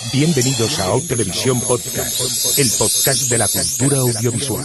Bienvenidos a O Televisión Podcast, el podcast de la cultura audiovisual.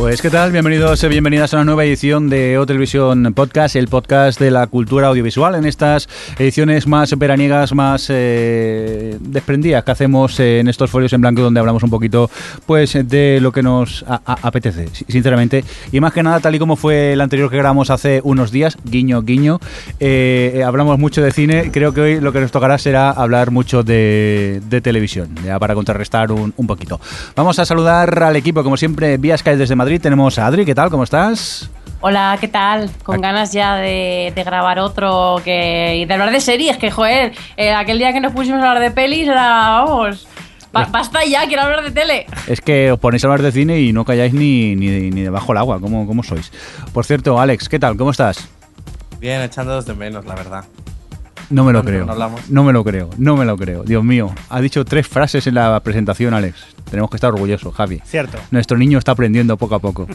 Pues qué tal, bienvenidos y bienvenidas a una nueva edición de O Televisión Podcast, el podcast de la cultura audiovisual, en estas ediciones más veraniegas, más eh, desprendidas que hacemos en estos folios en blanco donde hablamos un poquito pues de lo que nos apetece, sinceramente. Y más que nada, tal y como fue el anterior que grabamos hace unos días, guiño, guiño, eh, hablamos mucho de cine, creo que hoy lo que nos tocará será hablar mucho de, televisión, ya para contrarrestar un, un poquito. Vamos a saludar al equipo, como siempre, vía Skype desde Madrid. Tenemos a Adri, ¿qué tal? ¿Cómo estás? Hola, ¿qué tal? Con Aquí. ganas ya de, de grabar otro que, y de hablar de series, que joder, eh, aquel día que nos pusimos a hablar de pelis era, vamos, ba- basta ya, quiero hablar de tele. Es que os ponéis a hablar de cine y no calláis ni, ni, ni debajo del agua, ¿cómo, ¿cómo sois? Por cierto, Alex, ¿qué tal? ¿Cómo estás? Bien, echándonos de menos, la verdad. No me lo ¿Cuánto creo. No me lo creo, no me lo creo. Dios mío, ha dicho tres frases en la presentación, Alex. Tenemos que estar orgullosos, Javi. Cierto. Nuestro niño está aprendiendo poco a poco.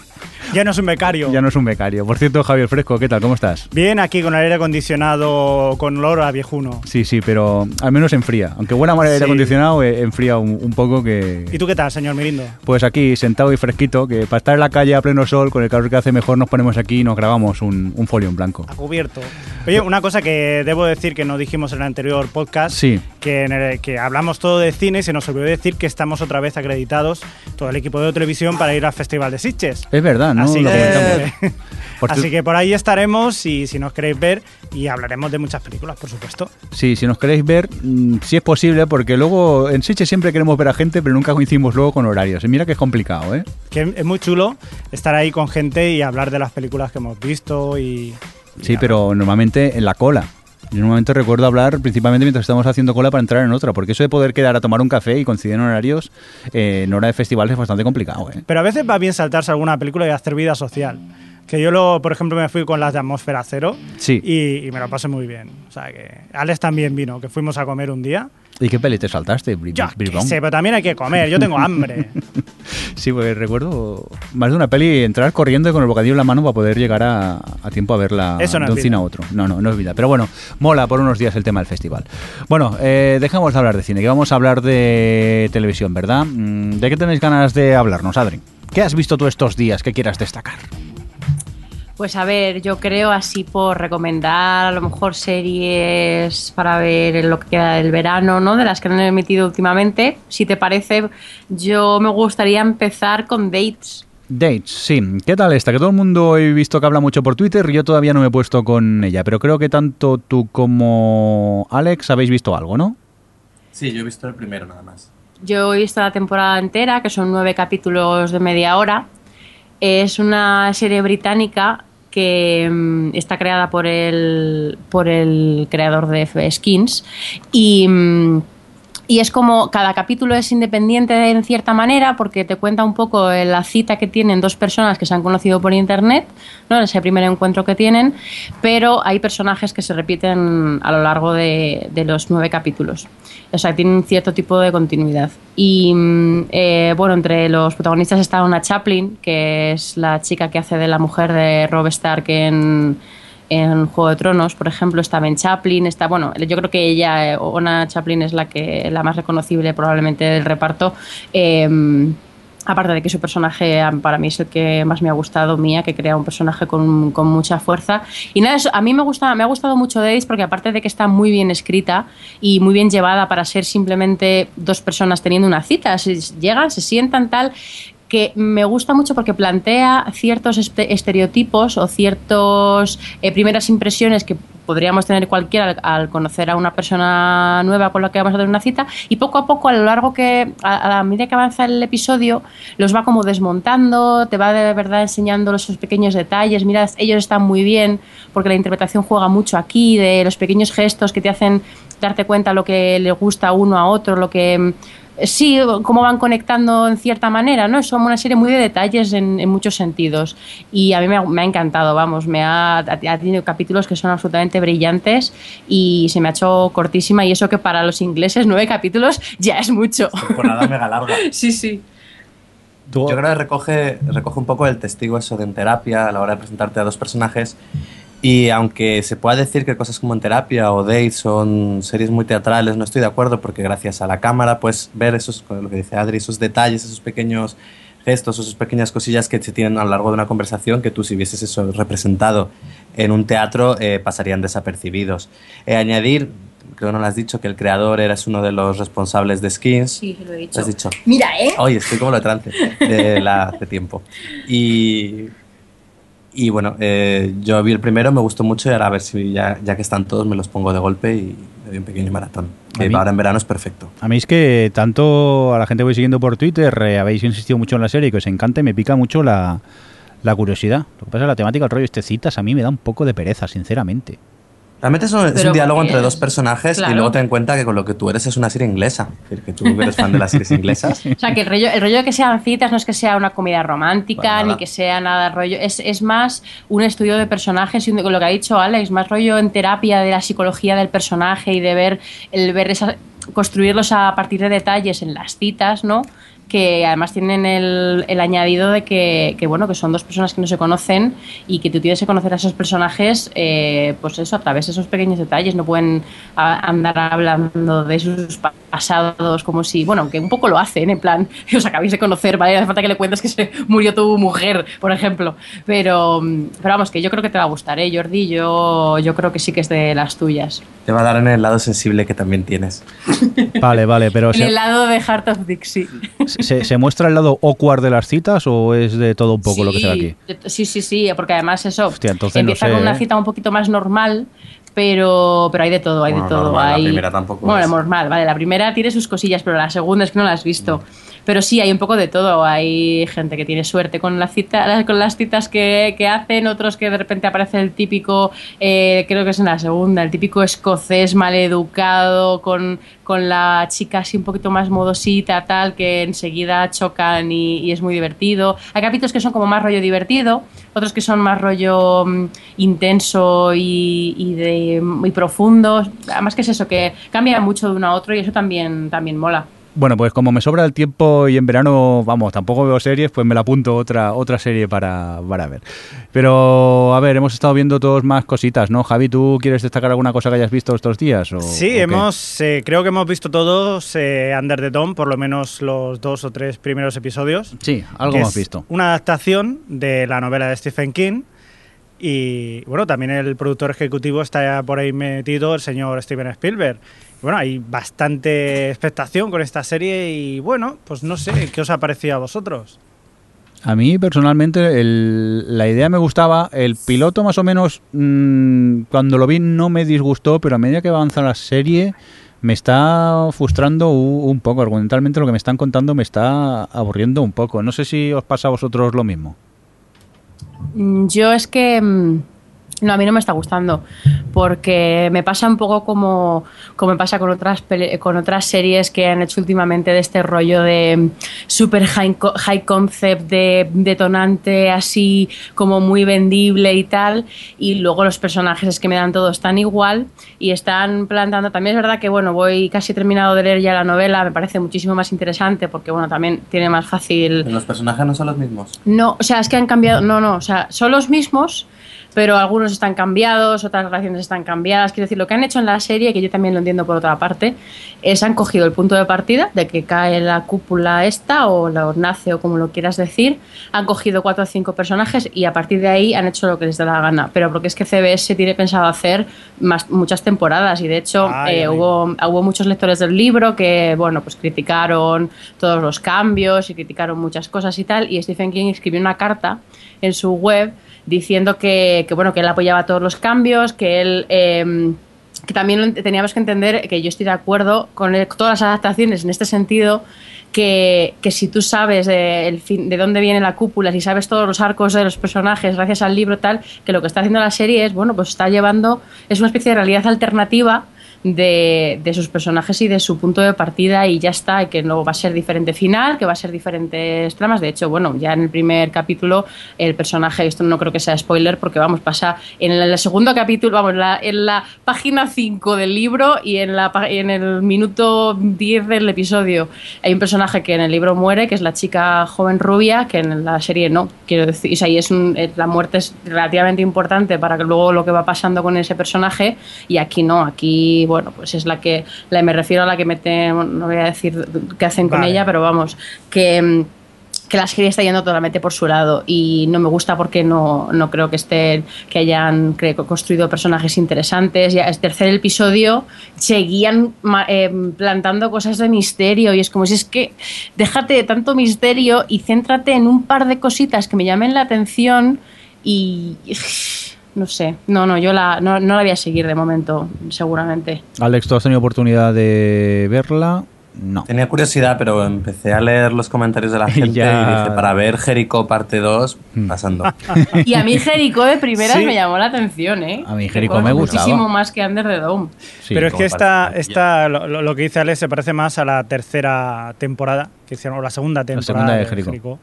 Ya no es un becario. Ya no es un becario. Por cierto, Javier Fresco, ¿qué tal? ¿Cómo estás? Bien, aquí con el aire acondicionado con olor a viejuno. Sí, sí, pero al menos enfría. Aunque buena mal el aire acondicionado, eh, enfría un, un poco que... ¿Y tú qué tal, señor Mirindo? Pues aquí, sentado y fresquito, que para estar en la calle a pleno sol, con el calor que hace mejor, nos ponemos aquí y nos grabamos un, un folio en blanco. A cubierto. Oye, una cosa que debo decir que no dijimos en el anterior podcast, Sí. Que, en el que hablamos todo de cine y se nos olvidó decir que estamos otra vez acreditados, todo el equipo de televisión, para ir al Festival de Sitges. Es verdad, ¿no? Así, Lo que. Por así que por ahí estaremos y si nos queréis ver y hablaremos de muchas películas, por supuesto. Sí, si nos queréis ver, mm, si es posible, porque luego en Sitges siempre queremos ver a gente, pero nunca coincidimos luego con horarios. Y mira que es complicado, ¿eh? Que es muy chulo estar ahí con gente y hablar de las películas que hemos visto y... Sí, pero normalmente en la cola. Yo normalmente recuerdo hablar principalmente mientras estamos haciendo cola para entrar en otra, porque eso de poder quedar a tomar un café y coincidir en horarios eh, en hora de festivales es bastante complicado, ¿eh? Pero a veces va bien saltarse alguna película y hacer vida social. Que yo, lo, por ejemplo, me fui con las de Atmósfera Cero Sí. y, y me lo pasé muy bien. O sea que Alex también vino, que fuimos a comer un día. ¿Y qué peli te saltaste? Bri- Yo qué sé, pero también hay que comer, yo tengo hambre. Sí, porque recuerdo más de una peli entrar corriendo y con el bocadillo en la mano para poder llegar a, a tiempo a verla Eso no de un cine a otro. No, no, no es vida. Pero bueno, mola por unos días el tema del festival. Bueno, eh, dejamos de hablar de cine, que vamos a hablar de televisión, ¿verdad? Mm, ¿De qué tenéis ganas de hablarnos, Adri? ¿Qué has visto tú estos días que quieras destacar? Pues a ver, yo creo así por recomendar a lo mejor series para ver en lo que queda del verano, ¿no? De las que han emitido últimamente. Si te parece, yo me gustaría empezar con Dates. Dates, sí. ¿Qué tal esta? Que todo el mundo he visto que habla mucho por Twitter. Yo todavía no me he puesto con ella, pero creo que tanto tú como Alex habéis visto algo, ¿no? Sí, yo he visto el primero nada más. Yo he visto la temporada entera, que son nueve capítulos de media hora. Es una serie británica que mm, está creada por el, por el creador de F- Skins y, mm, y es como cada capítulo es independiente en cierta manera porque te cuenta un poco eh, la cita que tienen dos personas que se han conocido por internet, ¿no? ese primer encuentro que tienen, pero hay personajes que se repiten a lo largo de, de los nueve capítulos. O sea, tienen cierto tipo de continuidad. Y mm, eh, bueno, entre los protagonistas está una Chaplin, que es la chica que hace de la mujer de Rob Stark en, en Juego de Tronos, por ejemplo, está Ben Chaplin, está, bueno, yo creo que ella, eh, Ona Chaplin, es la que la más reconocible probablemente del reparto. Eh, aparte de que su personaje para mí es el que más me ha gustado, Mía, que crea un personaje con, con mucha fuerza. Y nada, eso, a mí me, gusta, me ha gustado mucho Days porque aparte de que está muy bien escrita y muy bien llevada para ser simplemente dos personas teniendo una cita, se, llegan, se sientan tal que me gusta mucho porque plantea ciertos este- estereotipos o ciertas primeras impresiones que podríamos tener cualquiera al, conocer a una persona nueva con la que vamos a tener una cita y poco a poco a lo largo que a, la medida que avanza el episodio los va como desmontando, te va de verdad enseñando esos pequeños detalles, mira, ellos están muy bien porque la interpretación juega mucho aquí de los pequeños gestos que te hacen darte cuenta lo que le gusta a uno a otro, lo que sí, cómo van conectando en cierta manera, ¿no? Es como una serie muy de detalles en, en muchos sentidos. Y a mí me ha, me ha encantado, vamos, me ha, ha tenido capítulos que son absolutamente brillantes y se me ha hecho cortísima. Y eso que para los ingleses nueve capítulos ya es mucho. Temporada mega larga. Sí, sí. Tú- Yo creo que recoge, recoge un poco el testigo eso de en terapia a la hora de presentarte a dos personajes. Y aunque se pueda decir que cosas como en terapia o Date son series muy teatrales, no estoy de acuerdo porque gracias a la cámara puedes ver esos, lo que dice Adri, esos detalles, esos pequeños gestos, esas pequeñas cosillas que se tienen a lo largo de una conversación que tú si vieses eso representado en un teatro eh, pasarían desapercibidos. Eh, añadir, creo que no lo has dicho, que el creador era uno de los responsables de Skins. Sí, lo he dicho. Lo has dicho. Mira, ¿eh? Oye, estoy como lo de trance de la hace tiempo. Y, y bueno, eh, yo vi el primero, me gustó mucho y ahora a ver si ya, ya que están todos me los pongo de golpe y me doy un pequeño maratón. Que ahora en verano es perfecto. A mí es que tanto a la gente que voy siguiendo por Twitter eh, habéis insistido mucho en la serie y que os encanta y me pica mucho la, la curiosidad. Lo que pasa es que la temática, el rollo este citas, a mí me da un poco de pereza, sinceramente. Realmente es un, es Pero un diálogo entre dos personajes Claro. y luego ten en cuenta que con lo que tú eres es una serie inglesa. Es decir, que tú eres fan de las series inglesas. O sea, que el rollo, el rollo de que sean citas no es que sea una comedia romántica, nada. ni que sea nada rollo. Es, es más un estudio de personajes y un- con lo que ha dicho Alex, más rollo en terapia de la psicología del personaje y de ver, el ver esa, construirlos a partir de detalles en las citas, ¿no? Que además tienen el, el añadido de que, que, bueno que son dos personas que no se conocen y que tú tienes que conocer a esos personajes pues pues eso a través de esos pequeños detalles. No pueden andar hablando de sus pasados como si bueno aunque un poco lo hacen en plan os acabáis de conocer vale hace falta que le cuentes que se murió tu mujer por ejemplo. Pero pero vamos que yo creo que te va a gustar ¿eh, Jordi yo yo creo que sí que es de las tuyas. Te va a dar en el lado sensible que también tienes. Vale vale pero en se... el lado de Heart of Dixie. ¿Se, ¿Se, muestra el lado awkward de las citas o es de todo un poco sí, lo que se ve aquí? Sí, sí, sí, porque además eso Hostia, entonces empieza no sé, con una ¿eh? cita un poquito más normal, pero, pero hay de todo, hay bueno, de todo. Normal, hay... La primera tampoco. Bueno, es. normal, vale, la primera tiene sus cosillas, pero la segunda es que no la has visto. Pero sí, hay un poco de todo. Hay gente que tiene suerte con, la cita, con las citas que, que hacen, otros que de repente aparece el típico, eh, creo que es en la segunda, el típico escocés maleducado, con, con la chica así un poquito más modosita, tal, que enseguida chocan y, es muy divertido. Hay capítulos que son como más rollo divertido, otros que son más rollo um, intenso y, y, de, muy profundo. Además que es eso, que cambia mucho de uno a otro y eso también, también mola. Bueno, pues como me sobra el tiempo y en verano, vamos, tampoco veo series, pues me la apunto otra otra serie para, para ver. Pero, a ver, hemos estado viendo todos más cositas, ¿no? Javi, ¿tú quieres destacar alguna cosa que hayas visto estos días? O, sí, o hemos, eh, creo que hemos visto todos eh, Under the Dome, por lo menos los dos o tres primeros episodios. Sí, algo hemos visto. Una adaptación de la novela de Stephen King. Y bueno, también el productor ejecutivo está por ahí metido, el señor Steven Spielberg. Bueno, hay bastante expectación con esta serie y bueno, pues no sé, ¿qué os ha parecido a vosotros? A mí personalmente el, la idea me gustaba, el piloto más o menos mmm, cuando lo vi no me disgustó, pero a medida que avanza la serie me está frustrando un, un poco, argumentalmente lo que me están contando me está aburriendo un poco. No sé si os pasa a vosotros lo mismo. Yo es que... No, a mí no me está gustando, porque me pasa un poco como, como me pasa con otras, con otras series que han hecho últimamente de este rollo de super high, high concept, de detonante, así como muy vendible y tal, y luego los personajes es que me dan todos tan igual y están plantando, también es verdad que bueno, voy casi terminado de leer ya la novela, me parece muchísimo más interesante porque bueno, también tiene más fácil... ¿Los personajes no son los mismos? No, o sea, es que han cambiado, no, no, o sea, son los mismos pero algunos están cambiados, otras relaciones están cambiadas. Quiero decir, lo que han hecho en la serie, que yo también lo entiendo por otra parte, es han cogido el punto de partida de que cae la cúpula esta, o la nace, o como lo quieras decir, han cogido cuatro o cinco personajes y a partir de ahí han hecho lo que les da la gana. Pero porque es que CBS tiene pensado hacer más, muchas temporadas y de hecho Ay, eh, ay. hubo, hubo muchos lectores del libro que, bueno, pues criticaron todos los cambios y criticaron muchas cosas y tal. Y Stephen King escribió una carta en su web diciendo que, que bueno, que él apoyaba todos los cambios, que él... eh, que también teníamos que entender que yo estoy de acuerdo con todas las adaptaciones en este sentido, que, que si tú sabes de, el fin- de dónde viene la cúpula, si sabes todos los arcos de los personajes gracias al libro tal, que lo que está haciendo la serie es, bueno, pues está llevando, es una especie de realidad alternativa de, de sus personajes y de su punto de partida y ya está, que no va a ser diferente final, que va a ser diferentes tramas. De hecho, bueno, ya en el primer capítulo el personaje, esto no creo que sea spoiler porque vamos, pasa en el segundo capítulo, vamos, la- en la página 5 del libro y en, la, en el minuto 10 del episodio hay un personaje que en el libro muere, que es la chica joven rubia, que en la serie no, quiero decir, o sea, y es un- eh, la muerte es relativamente importante para que luego lo que va pasando con ese personaje y aquí no, aquí, bueno, pues es la que, la, me refiero a la que mete, no voy a decir qué hacen con Vale. ella, pero vamos, que... mm, que la serie está yendo totalmente por su lado y no me gusta porque no, no creo que estén que hayan construido personajes interesantes ya el tercer episodio seguían eh, plantando cosas de misterio y es como si es que déjate de tanto misterio y céntrate en un par de cositas que me llamen la atención y no sé no no yo la no, no la voy a seguir de momento seguramente Alex, ¿tú has tenido oportunidad de verla? No. Tenía curiosidad, pero empecé a leer los comentarios de la gente Ya. y dije, para ver Jericho parte 2, pasando. y a mí Jericho de primeras Sí. me llamó la atención eh A mí Jericho me gustaba. muchísimo más que Under the Dome Sí. Pero es que esta, esta lo, que dice Alex se parece más a la tercera temporada que hicieron, o la segunda temporada segunda de de Jericho. Jericho,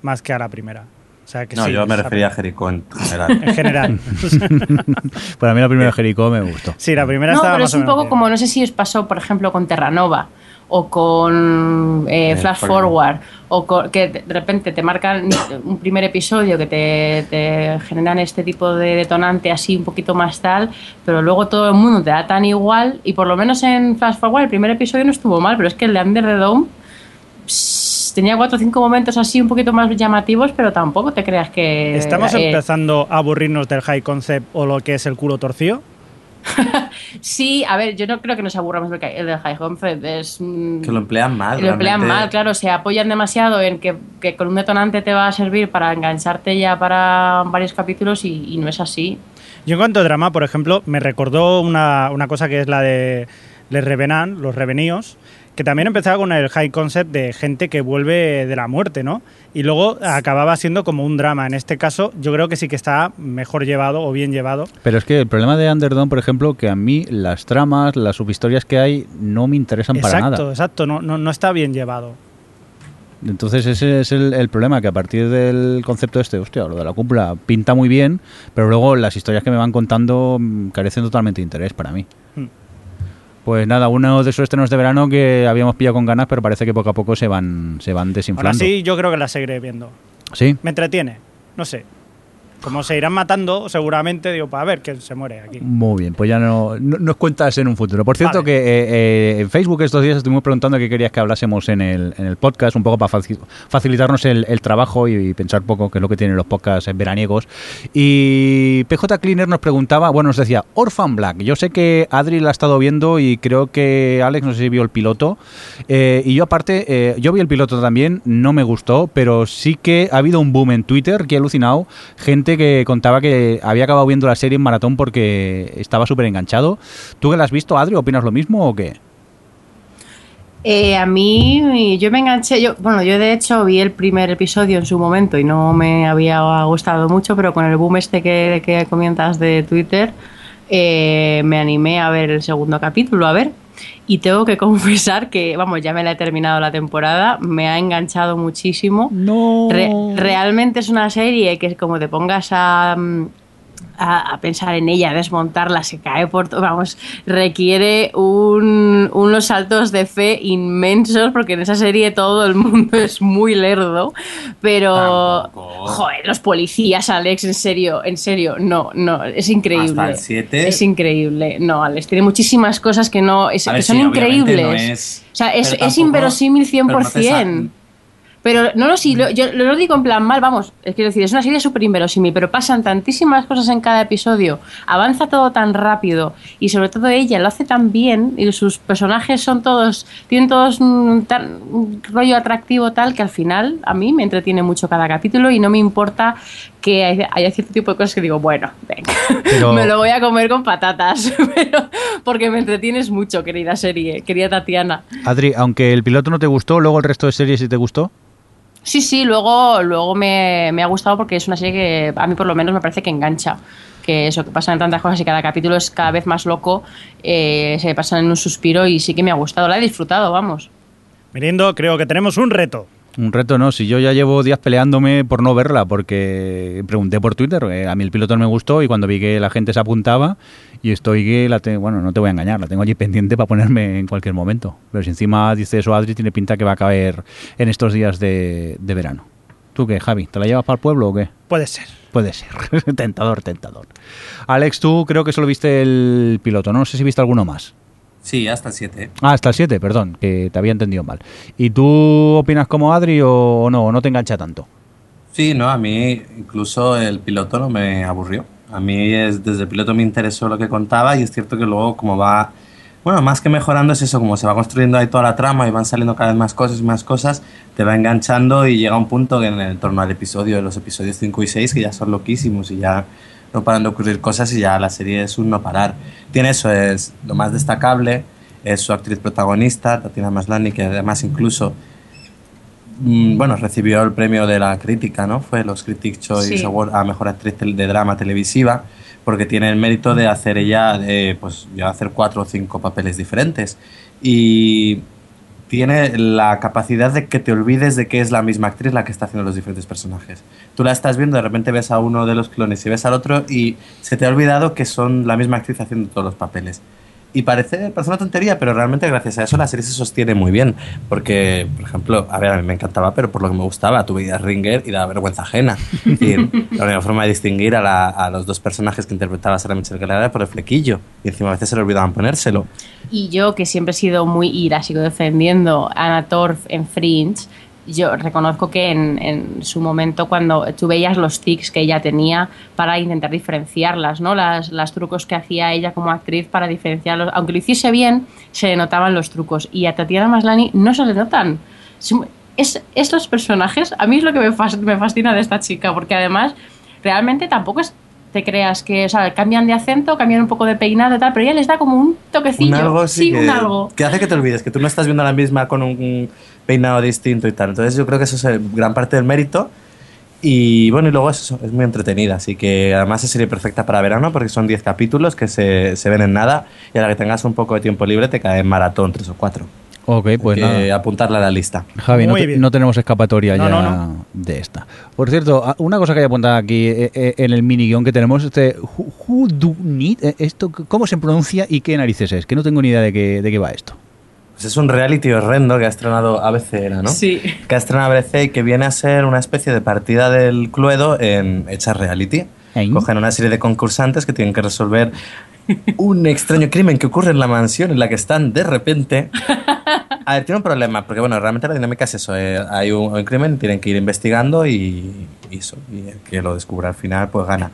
más que a la primera. O sea, que No, sí, yo me refería a Jericho en general. En general. Para mí la primera de Jericho me gustó. sí, la primera No, estaba pero más es un poco bien. como, no sé si os pasó, por ejemplo, con Terranova o con eh, Eh, Flash Forward. O con- que de repente te marcan un primer episodio que te, te generan este tipo de detonante así un poquito más tal, pero luego todo el mundo te da tan igual y por lo menos en Flash Forward el primer episodio no estuvo mal, pero es que el de Under the Dome tenía cuatro o cinco momentos así un poquito más llamativos, pero tampoco te creas que... ¿Estamos eh, empezando a aburrirnos del high concept o lo que es el culo torcido? Sí, a ver, yo no creo que nos aburramos del, del High Concept. Es, mm, que lo emplean mal. lo emplean mal, claro. Se apoyan demasiado en que, que con un detonante te va a servir para engancharte ya para varios capítulos y, y no es así. Yo en cuanto a drama, por ejemplo, me recordó una, una cosa que es la de Les Revenant, los Reveníos, que también empezaba con el high concept de gente que vuelve de la muerte, ¿no? Y luego acababa siendo como un drama. En este caso, yo creo que sí que está mejor llevado o bien llevado. Pero es que el problema de Underdome, por ejemplo, que a mí las tramas, las subhistorias que hay no me interesan para exacto, nada. exacto, no, no, no está bien llevado. Entonces ese es el, el problema, que a partir del concepto este, hostia, lo de la cúpula pinta muy bien, pero luego las historias que me van contando mm, carecen totalmente de interés para mí. Hmm. Pues nada, uno de esos estrenos de verano que habíamos pillado con ganas, pero parece que poco a poco se van, se van Ahora desinflando. sí, yo creo que la seguiré viendo. ¿Sí? Me entretiene, no sé. Como se irán matando, seguramente, digo, para ver que se muere aquí. Muy bien, pues ya no, no- nos cuentas en un futuro. Por cierto, Vale. que eh, eh, en Facebook estos días estuvimos preguntando qué querías que hablásemos en el, en el podcast, un poco para faci- facilitarnos el, el trabajo y, pensar poco qué es lo que tienen los podcasts veraniegos. Y PJ Cleaner nos preguntaba, bueno, nos decía, Orphan Black. Yo sé que Adri la ha estado viendo y creo que Alex no sé si vio el piloto. Eh, y yo aparte, yo vi el piloto también, no me gustó, pero sí que ha habido un boom en Twitter que he alucinado. Gente que contaba que había acabado viendo la serie en maratón porque estaba súper enganchado. ¿Tú que la has visto, Adri, opinas lo mismo o qué? Eh, a mí, yo me enganché, yo, bueno, yo de hecho vi el primer episodio en su momento y no me había gustado mucho, pero con el boom este que, que comienzas de Twitter, eh, me animé a ver el segundo capítulo, a ver. Y tengo que confesar que, vamos, ya me la he terminado la temporada, me ha enganchado muchísimo. No. Re- realmente es una serie que como te pongas a, mm, a, a pensar en ella, desmontarla, se cae por todo, vamos, requiere un- unos saltos de fe inmensos porque en esa serie todo el mundo es muy lerdo, pero Tampoco. joder, los policías, Alex, en serio, en serio, no, no, es increíble. Hasta el siete. Es increíble, no, Alex, tiene muchísimas cosas que no, es- que ver, son sí, increíbles. no es- o sea, es, es inverosímil 100%. Pero no no, sí, lo, yo lo digo en plan mal, vamos, es quiero decir, es una serie súper inverosímil, pero pasan tantísimas cosas en cada episodio, avanza todo tan rápido y sobre todo ella lo hace tan bien y sus personajes son todos, tienen todos un, tan- un rollo atractivo tal que al final a mí me entretiene mucho cada capítulo y no me importa que hay, hay cierto tipo de cosas que digo, bueno, venga, Pero- me lo voy a comer con patatas, pero porque me entretienes mucho, querida serie, querida Tatiana. Adri, aunque el piloto no te gustó, luego el resto de series sí te gustó. Sí, sí, luego, luego me, me ha gustado porque es una serie que a mí por lo menos me parece que engancha. Que eso, que pasan tantas cosas y cada capítulo es cada vez más loco, eh, se pasan en un suspiro y sí que me ha gustado, la he disfrutado, vamos. Mirindo, creo que tenemos un reto. Un reto no, si yo ya llevo días peleándome por no verla, porque pregunté por Twitter, eh, a mí el piloto no me gustó y cuando vi que la gente se apuntaba y estoy que la tengo, bueno, no te voy a engañar, la tengo allí pendiente para ponerme en cualquier momento. Pero si encima dice eso Adri, tiene pinta que va a caer en estos días de, de verano. ¿Tú qué, Javi? ¿Te la llevas para el pueblo o qué? Puede ser. Puede ser. tentador, tentador. Alex, tú creo que solo viste el piloto, ¿no? No sé si viste alguno más. Sí, hasta el 7. Ah, hasta el 7, perdón, que te había entendido mal. ¿Y tú opinas como Adri o no? ¿O no te engancha tanto? Sí, no, a mí incluso el piloto no me aburrió. A mí es, desde el piloto me interesó lo que contaba y es cierto que luego como va, bueno, más que mejorando es eso, como se va construyendo ahí toda la trama y van saliendo cada vez más cosas y más cosas, te va enganchando y llega un punto que en el torno al episodio, de los episodios 5 y 6, que ya son loquísimos y ya no paran de ocurrir cosas y ya la serie es un no parar. Tiene eso, es lo más destacable, es su actriz protagonista, Tatiana Maslany, que además incluso mm, bueno, recibió el premio de la crítica, ¿no? Fue los Critics Choice Sí. Award a Mejor Actriz de Drama Televisiva, porque tiene el mérito de hacer ella, eh, pues, ya hacer cuatro o cinco papeles diferentes. Y tiene la capacidad de que te olvides de que es la misma actriz la que está haciendo los diferentes personajes. Tú la estás viendo, de repente ves a uno de los clones y ves al otro y se te ha olvidado que son la misma actriz haciendo todos los papeles. Y parece, parece una tontería, pero realmente gracias a eso la serie se sostiene muy bien. Porque, por ejemplo, a ver, a mí me encantaba, pero por lo que me gustaba, tú veías Ringer y daba vergüenza ajena. Es decir, la única forma de distinguir a, la- a los dos personajes que interpretaba Sarah Michelle Gellar era por el flequillo. Y encima a veces se le olvidaban ponérselo. Y yo, que siempre he sido muy ira, sigo defendiendo a Anna Torf en Fringe, yo reconozco que en, en su momento, cuando tú veías los tics que ella tenía para intentar diferenciarlas, ¿no? Las, las trucos que hacía ella como actriz para diferenciarlos, aunque lo hiciese bien, se le notaban los trucos. Y a Tatiana Maslany no se le notan. Es, estos personajes, a mí es lo que me, fas- me fascina de esta chica, porque además realmente tampoco es te creas que, o sea, cambian de acento, cambian un poco de peinado y tal, pero ella les da como un toquecillo. Un algo sí, un que, algo. que hace que te olvides, que tú no estás viendo a la misma con un peinado distinto y tal. Entonces yo creo que eso es gran parte del mérito. Y bueno, y luego es, eso, es muy entretenida, así que además es serie perfecta para verano porque son 10 capítulos que se, se ven en nada y a la que tengas un poco de tiempo libre te cae en maratón, tres o cuatro. Ok, pues Hay que nada. apuntarla a la lista. Javi, no, te- no tenemos escapatoria No, ya no, no. de esta. Por cierto, una cosa que hay apuntada aquí eh, eh, en el mini guion que tenemos, este who, who do need, eh, esto, ¿cómo se pronuncia y qué narices es? Que no tengo ni idea de qué, de qué va esto. Pues es un reality horrendo que ha estrenado ABC, era, ¿no? Sí. Que ha estrenado ABC y que viene a ser una especie de partida del Cluedo en hecha reality. ¿Eh? Cogen una serie de concursantes que tienen que resolver un extraño crimen que ocurre en la mansión en la que están de repente. A ver, tiene un problema, porque bueno, realmente la dinámica es eso. eh, hay un, un crimen, tienen que ir investigando y, y eso. Y el que lo descubra al final, pues gana.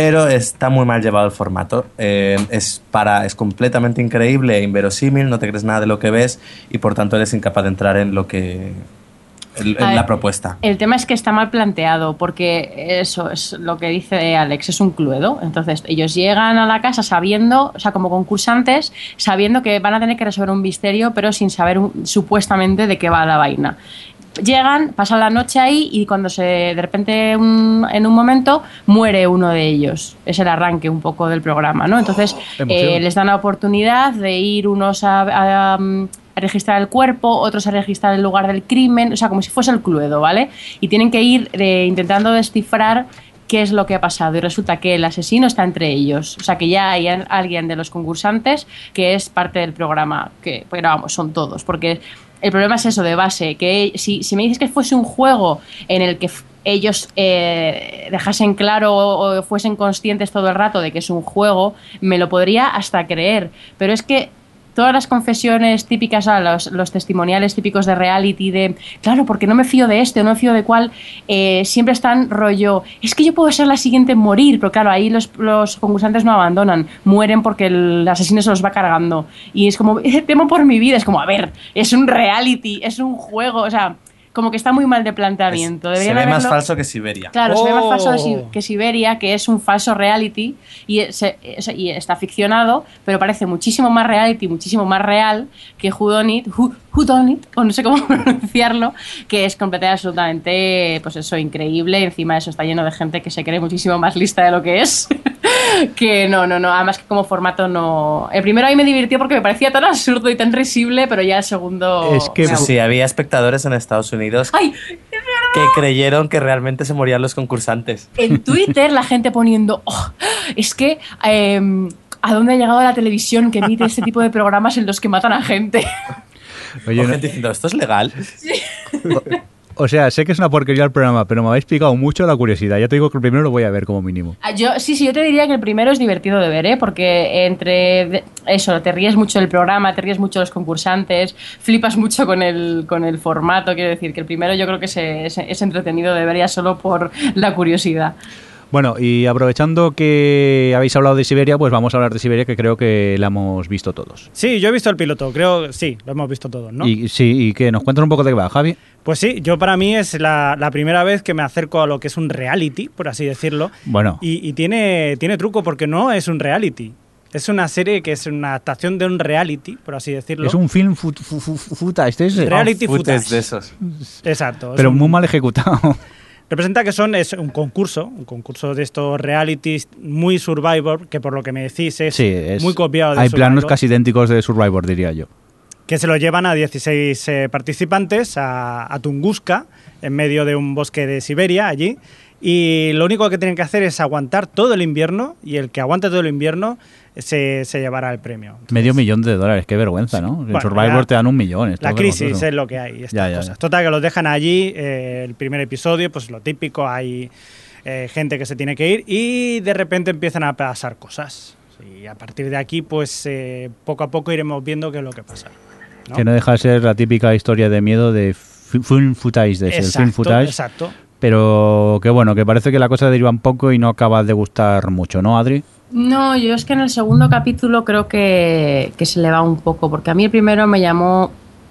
Pero está muy mal llevado el formato. eh, es, para, es completamente increíble e inverosímil, no te crees nada de lo que ves y por tanto eres incapaz de entrar en lo que. en, la propuesta. El tema es que está mal planteado, porque eso es lo que dice Alex, es un cluedo. Entonces, ellos llegan a la casa sabiendo, o sea, como concursantes, sabiendo que van a tener que resolver un misterio, pero sin saber un- supuestamente de qué va la vaina. Llegan, pasan la noche ahí y cuando se de repente un- en un momento muere uno de ellos. Es el arranque un poco del programa, ¿no? Entonces eh, les dan la oportunidad de ir unos a, a, a registrar el cuerpo, otros a registrar el lugar del crimen, o sea, como si fuese el cluedo, ¿vale? Y tienen que ir eh, intentando descifrar qué es lo que ha pasado y resulta que el asesino está entre ellos, o sea que ya hay alguien de los concursantes que es parte del programa, que pero vamos, son todos, porque el problema es eso de base, que si, si me dices que fuese un juego en el que ellos eh, dejasen claro o, o fuesen conscientes todo el rato de que es un juego, me lo podría hasta creer, pero es que todas las confesiones típicas, a los, testimoniales típicos de reality, de claro, porque no me fío de este o no me fío de cuál, eh, siempre están rollo, es que yo puedo ser la siguiente en morir, pero claro, ahí los, los concursantes no abandonan, mueren porque el asesino se los va cargando. Y es como, temo por mi vida, es como, a ver, es un reality, es un juego, o sea, como que está muy mal de planteamiento. se Deberían ve más haberlo- falso que Siberia. Claro, se ve más falso de Oh. que Siberia, que es un falso reality y, se- es- y está ficcionado, pero parece muchísimo más reality, muchísimo más real que Who Done It, Who, Who Done It, o no sé cómo pronunciarlo, que es completamente absolutamente, pues eso, increíble. Encima de eso está lleno de gente que se cree muchísimo más lista de lo que es. que no, no, no, además que como formato no... El primero ahí me divirtió porque me parecía tan absurdo y tan risible, pero ya el segundo... Es que- Sí, sí, había espectadores en Estados Unidos ¡Ay! que creyeron que realmente se morían los concursantes. en Twitter la gente poniendo, "Oh, es que eh, ¿a dónde ha llegado la televisión que emite este tipo de programas en los que matan a gente? Oye, o gente diciendo, ¿esto es legal? O sea, sé que es una porquería el programa, pero me habéis picado mucho la curiosidad. Ya te digo que el primero lo voy a ver como mínimo. Ah, Yo, sí, sí, yo te diría que el primero es divertido de ver, ¿eh? porque entre eso, te ríes mucho del programa, te ríes mucho de los concursantes, flipas mucho con el, con el formato, quiero decir que el primero yo creo que es, es entretenido de ver ya solo por la curiosidad. Bueno, y aprovechando que habéis hablado de Siberia, pues vamos a hablar de Siberia, que creo que la hemos visto todos. Sí, yo he visto el piloto, creo, sí, lo hemos visto todos, ¿no? Y sí, y que nos cuentas un poco de qué va, Javi. Pues sí, yo para mí es la, la primera vez que me acerco a lo que es un reality, por así decirlo. Bueno. Y, y tiene, tiene truco porque no es un reality. Es una serie que es una adaptación de un reality, por así decirlo. Es un film fut, fu- fu- futa, este es, Reality Footage footage. de esos. Exacto. es pero un- muy mal ejecutado. Representa que son es un concurso, un concurso de estos realities muy Survivor, que por lo que me decís es, Sí, es, muy copiado de Hay planos casi idénticos de Survivor, diría yo. que se lo llevan a 16 eh, participantes a, a Tunguska, en medio de un bosque de Siberia, allí. Y lo único que tienen que hacer es aguantar todo el invierno, y el que aguante todo el invierno se, se llevará el premio. Entonces, Medio millón de dólares, qué vergüenza, ¿no? En Bueno, Survivor ya- te dan un millón. La crisis es lo que hay, estas Ya, cosas. ya. Total, que los dejan allí, eh, el primer episodio, pues lo típico, hay eh, gente que se tiene que ir y de repente empiezan a pasar cosas. Y a partir de aquí, pues eh, poco a poco iremos viendo qué es lo que pasa. ¿no? Que no deja de ser la típica historia de miedo de fi- film footage, de ser film exacto, footage. exacto. Pero que bueno, que parece que la cosa deriva un poco y no acaba de gustar mucho, ¿no, Adri? No, yo es que en el segundo capítulo creo que, que se le va un poco, porque a mí el primero me llamó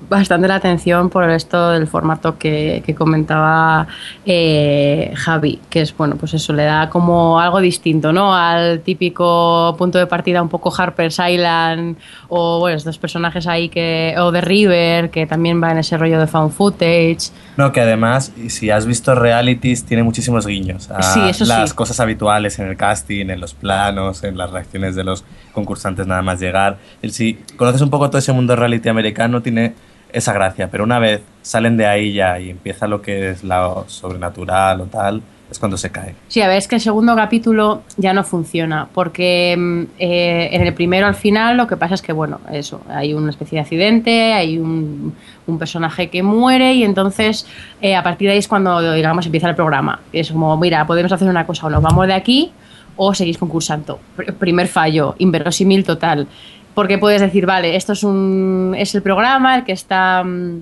bastante la atención por esto del formato que, que comentaba eh, Javi, que es, bueno, pues eso le da como algo distinto, ¿no? Al típico punto de partida un poco Harper's Island o, bueno, estos personajes ahí que, o de River, que también va en ese rollo de found footage. No, que además, si has visto realities, tiene muchísimos guiños a Sí, eso sí. las cosas habituales en el casting, en los planos, en las reacciones de los concursantes nada más llegar. Si conoces un poco todo ese mundo reality americano, tiene esa gracia, pero una vez salen de ahí ya y empieza lo que es lo sobrenatural o tal, es cuando se cae. Sí, a ver, es que el segundo capítulo ya no funciona, porque mm, eh, en el primero al final lo que pasa es que, bueno, eso, hay una especie de accidente, hay un, un personaje que muere y entonces eh, a partir de ahí es cuando, digamos, empieza el programa. Es como, mira, podemos hacer una cosa, o nos vamos de aquí o seguís concursando. Pr- primer fallo, inverosímil total. Porque puedes decir, vale, esto es, un, es el programa, el que está... mm,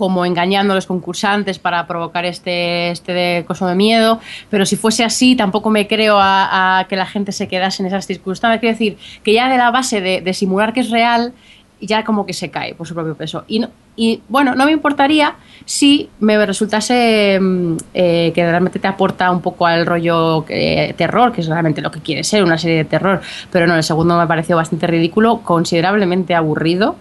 como engañando a los concursantes para provocar este, este de coso de miedo, pero si fuese así tampoco me creo a, que la gente se quedase en esas circunstancias. Quiero decir, que ya de la base de simular que es real, ya como que se cae por su propio peso. Y, no- y bueno, no me importaría si me resultase mm, eh, que realmente te aporta un poco al rollo eh, terror, que es realmente lo que quiere ser, una serie de terror. Pero no, el segundo me pareció bastante ridículo, considerablemente aburrido.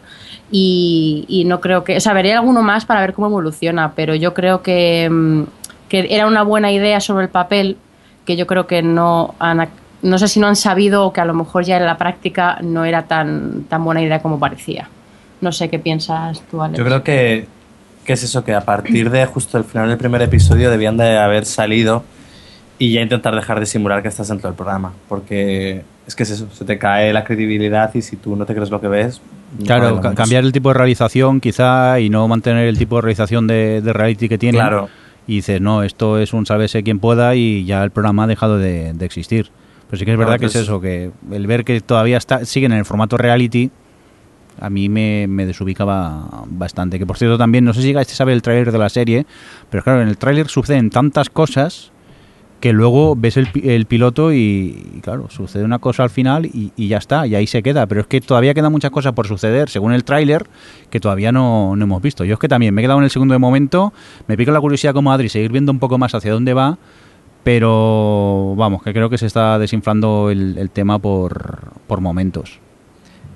Y, y no creo que. O sea, veré alguno más para ver cómo evoluciona, pero yo creo que, mm, que era una buena idea sobre el papel, que yo creo que no han. No sé si no han sabido o que a lo mejor ya en la práctica no era tan, tan buena idea como parecía. No sé qué piensas tú, Alex. Yo creo que, que es eso, que a partir de justo el final del primer episodio debían de haber salido y ya intentar dejar de simular que estás dentro del programa, porque es que es eso, se te cae la credibilidad y si tú no te crees lo que ves... no Claro, ca- cambiar el tipo de realización quizá y no mantener el tipo de realización de, de reality que tiene. Claro. Y dices, no, esto es un sálvese quien pueda y ya el programa ha dejado de, de existir. Pero sí que es verdad que es eso, que el ver que todavía está, siguen en el formato reality, a mí me, me desubicaba bastante. Que por cierto también, no sé si llegaste a saber el tráiler de la serie, pero claro, en el tráiler suceden tantas cosas que luego ves el, el piloto y, y, claro, sucede una cosa al final y, y ya está, y ahí se queda. Pero es que todavía quedan muchas cosas por suceder, según el tráiler, que todavía no, no hemos visto. Yo es que también me he quedado en el segundo de momento, me pica la curiosidad como Adri, seguir viendo un poco más hacia dónde va, pero vamos, que creo que se está desinflando el, el tema por, por momentos.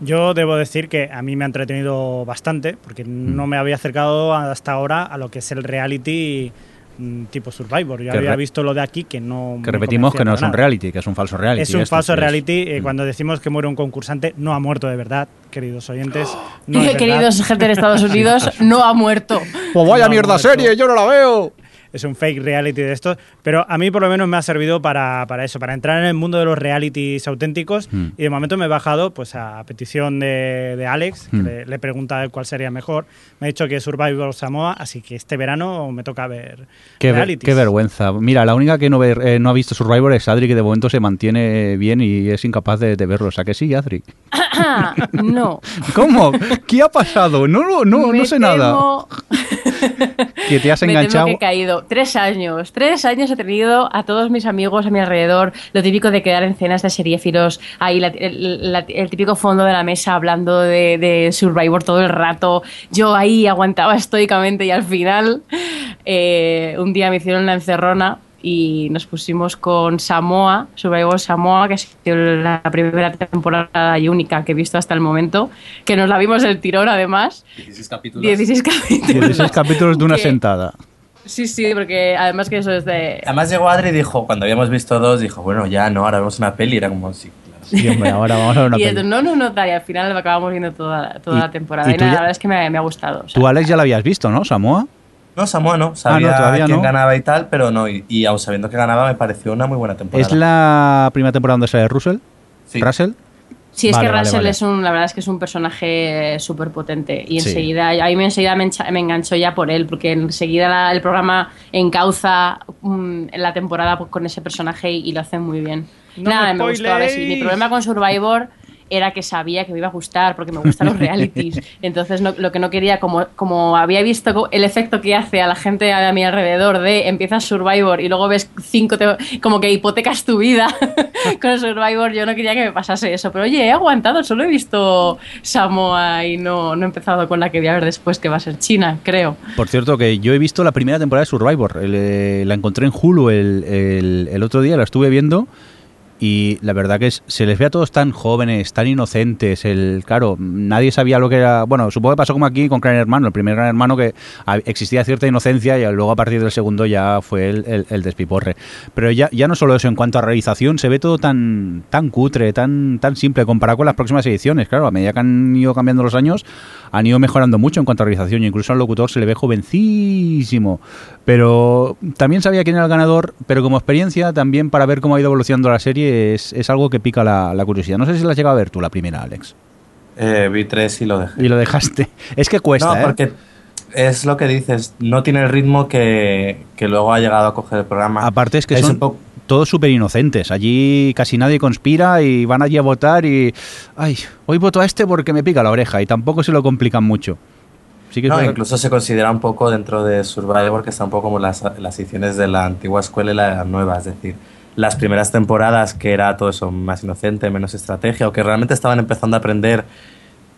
Yo debo decir que a mí me ha entretenido bastante, porque Mm. no me había acercado hasta ahora a lo que es el reality mm, tipo Survivor. Yo Que había visto lo de aquí que no. Que repetimos que no es un reality, que es un falso reality. Es un esto, falso es- reality. eh, Mm. cuando decimos que muere un concursante, no ha muerto de verdad, queridos oyentes. No es verdad. Queridos gente de Estados Unidos, no ha muerto. Pues vaya No, mierda muerto. serie, yo no la veo. Es un fake reality de estos, pero a mí por lo menos me ha servido para, para eso, para entrar en el mundo de los realities auténticos Mm. y de momento me he bajado pues a petición de, de Alex, que Mm. le, le pregunta cuál sería mejor, me ha dicho que Survivor Samoa, así que este verano me toca ver Qué, ver- realities. qué vergüenza. Mira, la única que no, ver- eh, no ha visto Survivor es Adri, que de momento se mantiene bien y es incapaz de, de verlo. O sea que sí, Adri. no. ¿Cómo? ¿Qué ha pasado? No, no, no, Me no sé nada. Que te has Me enganchado. que he caído. Tres años. Tres años he tenido a todos mis amigos a mi alrededor. Lo típico de quedar en cenas de seriéfilos. Ahí la- el, la- el típico fondo de la mesa hablando de, de Survivor todo el rato. Yo ahí aguantaba estoicamente y al final eh, un día me hicieron la encerrona y nos pusimos con Samoa, Survivor Samoa, que ha sido la primera temporada y única que he visto hasta el momento, que nos la vimos del tirón además. 16 capítulos. 16 capítulos. 16 capítulos de una Que- sentada. Sí, sí, porque además que eso es de... Además llegó Adri y dijo, cuando habíamos visto dos, dijo, bueno, ya no, ahora vemos una peli. Era como, sí. Sí, hombre, ahora vamos a ver una y no, no, no, tal, y al final acabamos viendo toda, toda Y- la temporada. y Y, tú nada, ya- la verdad es que me, me ha gustado. o sea, Tú, Alex, ya la habías visto, ¿no? Samoa. No, Samoa no, sabía Ah, no, todavía quién no. ganaba y tal, pero no, y, y aun sabiendo que ganaba me pareció una muy buena temporada. ¿Es la primera temporada donde sale Russell? Sí. ¿Russell? Sí, es Vale, que vale, Russell vale. es un, la verdad es que es un personaje súper potente y Sí. enseguida, a mí me enseguida me, encha- me enganchó ya por él, porque enseguida la- el programa encauza mm, la temporada pues, con ese personaje y, y lo hace muy bien. No Nada, me me gustó. A ver, sí, mi problema con Survivor era que sabía que me iba a gustar porque me gustan los realities. Entonces no- lo que no quería, como, como había visto el efecto que hace a la gente a mi alrededor de empiezas Survivor y luego ves cinco, te- como que hipotecas tu vida con Survivor, yo no quería que me pasase eso. Pero oye, he aguantado, solo he visto Samoa y no, no he empezado con la que voy a ver después, que va a ser China, creo. Por cierto, que yo he visto la primera temporada de Survivor. El, eh, la encontré en Hulu el, el- el otro día, la estuve viendo. Y la verdad que se les ve a todos tan jóvenes, tan inocentes. El, claro, nadie sabía lo que era. Bueno, supongo que pasó como aquí con Gran Hermano, el primer Gran Hermano que existía cierta inocencia y luego a partir del segundo ya fue el, el- el despiporre. Pero ya, ya no solo eso, en cuanto a realización, se ve todo tan, tan cutre, tan, tan simple comparado con las próximas ediciones. Claro, a medida que han ido cambiando los años, han ido mejorando mucho en cuanto a realización. y Incluso al locutor se le ve jovencísimo. Pero también sabía quién era el ganador, pero como experiencia también para ver cómo ha ido evolucionando la serie es, es algo que pica la, la curiosidad. No sé si la has llegado a ver tú la primera, Alex. Eh, vi tres y lo dejé. Y lo dejaste. Es que cuesta, no, ¿eh? porque es lo que dices, no tiene el ritmo que, que luego ha llegado a coger el programa. Aparte es que Es son un todos súper inocentes. Allí casi nadie conspira y van allí a votar y... Ay, hoy voto a este porque me pica la oreja y tampoco se lo complican mucho. Sí que No, incluso se considera un poco dentro de Survivor que está un poco como las, las ediciones de la antigua escuela y la nueva, es decir, las primeras temporadas que era todo eso más inocente, menos estrategia, o que realmente estaban empezando a aprender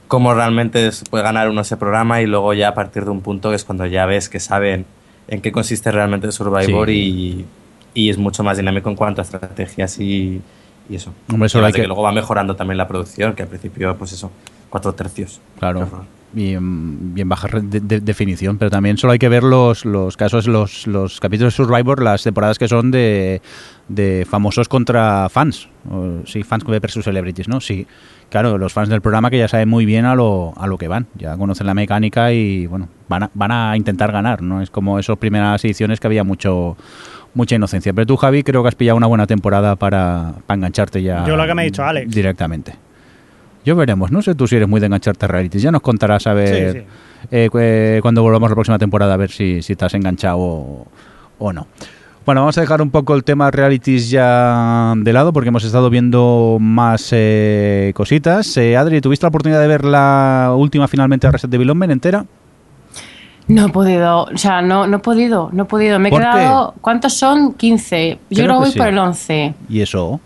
cómo realmente puede ganar uno ese programa y luego ya a partir de un punto que es cuando ya ves que saben en qué consiste realmente Survivor y, y es mucho más dinámico en cuanto a estrategias y, y eso. Hombre, solo hay de que- luego va mejorando también la producción, que al principio, pues eso, cuatro tercios. Claro. Y y en baja de- definición, pero también solo hay que ver los, los casos, los, los capítulos de Survivor, las temporadas que son de, de famosos contra fans. O, sí, fans versus celebrities, ¿no? Sí. Claro, los fans del programa que ya saben muy bien a lo, a lo que van, ya conocen la mecánica y, bueno, van a, van a intentar ganar, ¿no? Es como esas primeras ediciones que había mucho mucha inocencia. Pero tú, Javi, creo que has pillado una buena temporada para, para engancharte ya. Yo lo que me ha dicho Alex. Directamente. Yo veremos, no sé tú si eres muy de engancharte a realities. Ya nos contarás a ver Sí, sí. eh, cu- eh, cuando volvamos la próxima temporada a ver si, si te has enganchado o, o no. Bueno, vamos a dejar un poco el tema realities ya de lado porque hemos estado viendo más eh, cositas. Eh, Adri, ¿tuviste la oportunidad de ver la última finalmente de Reset Development entera? No he podido, o sea, no, no he podido, no he podido. Me he quedado. ¿Cuántos son? 15. Yo Creo creo que que voy sí. por el 11. ¿Y eso?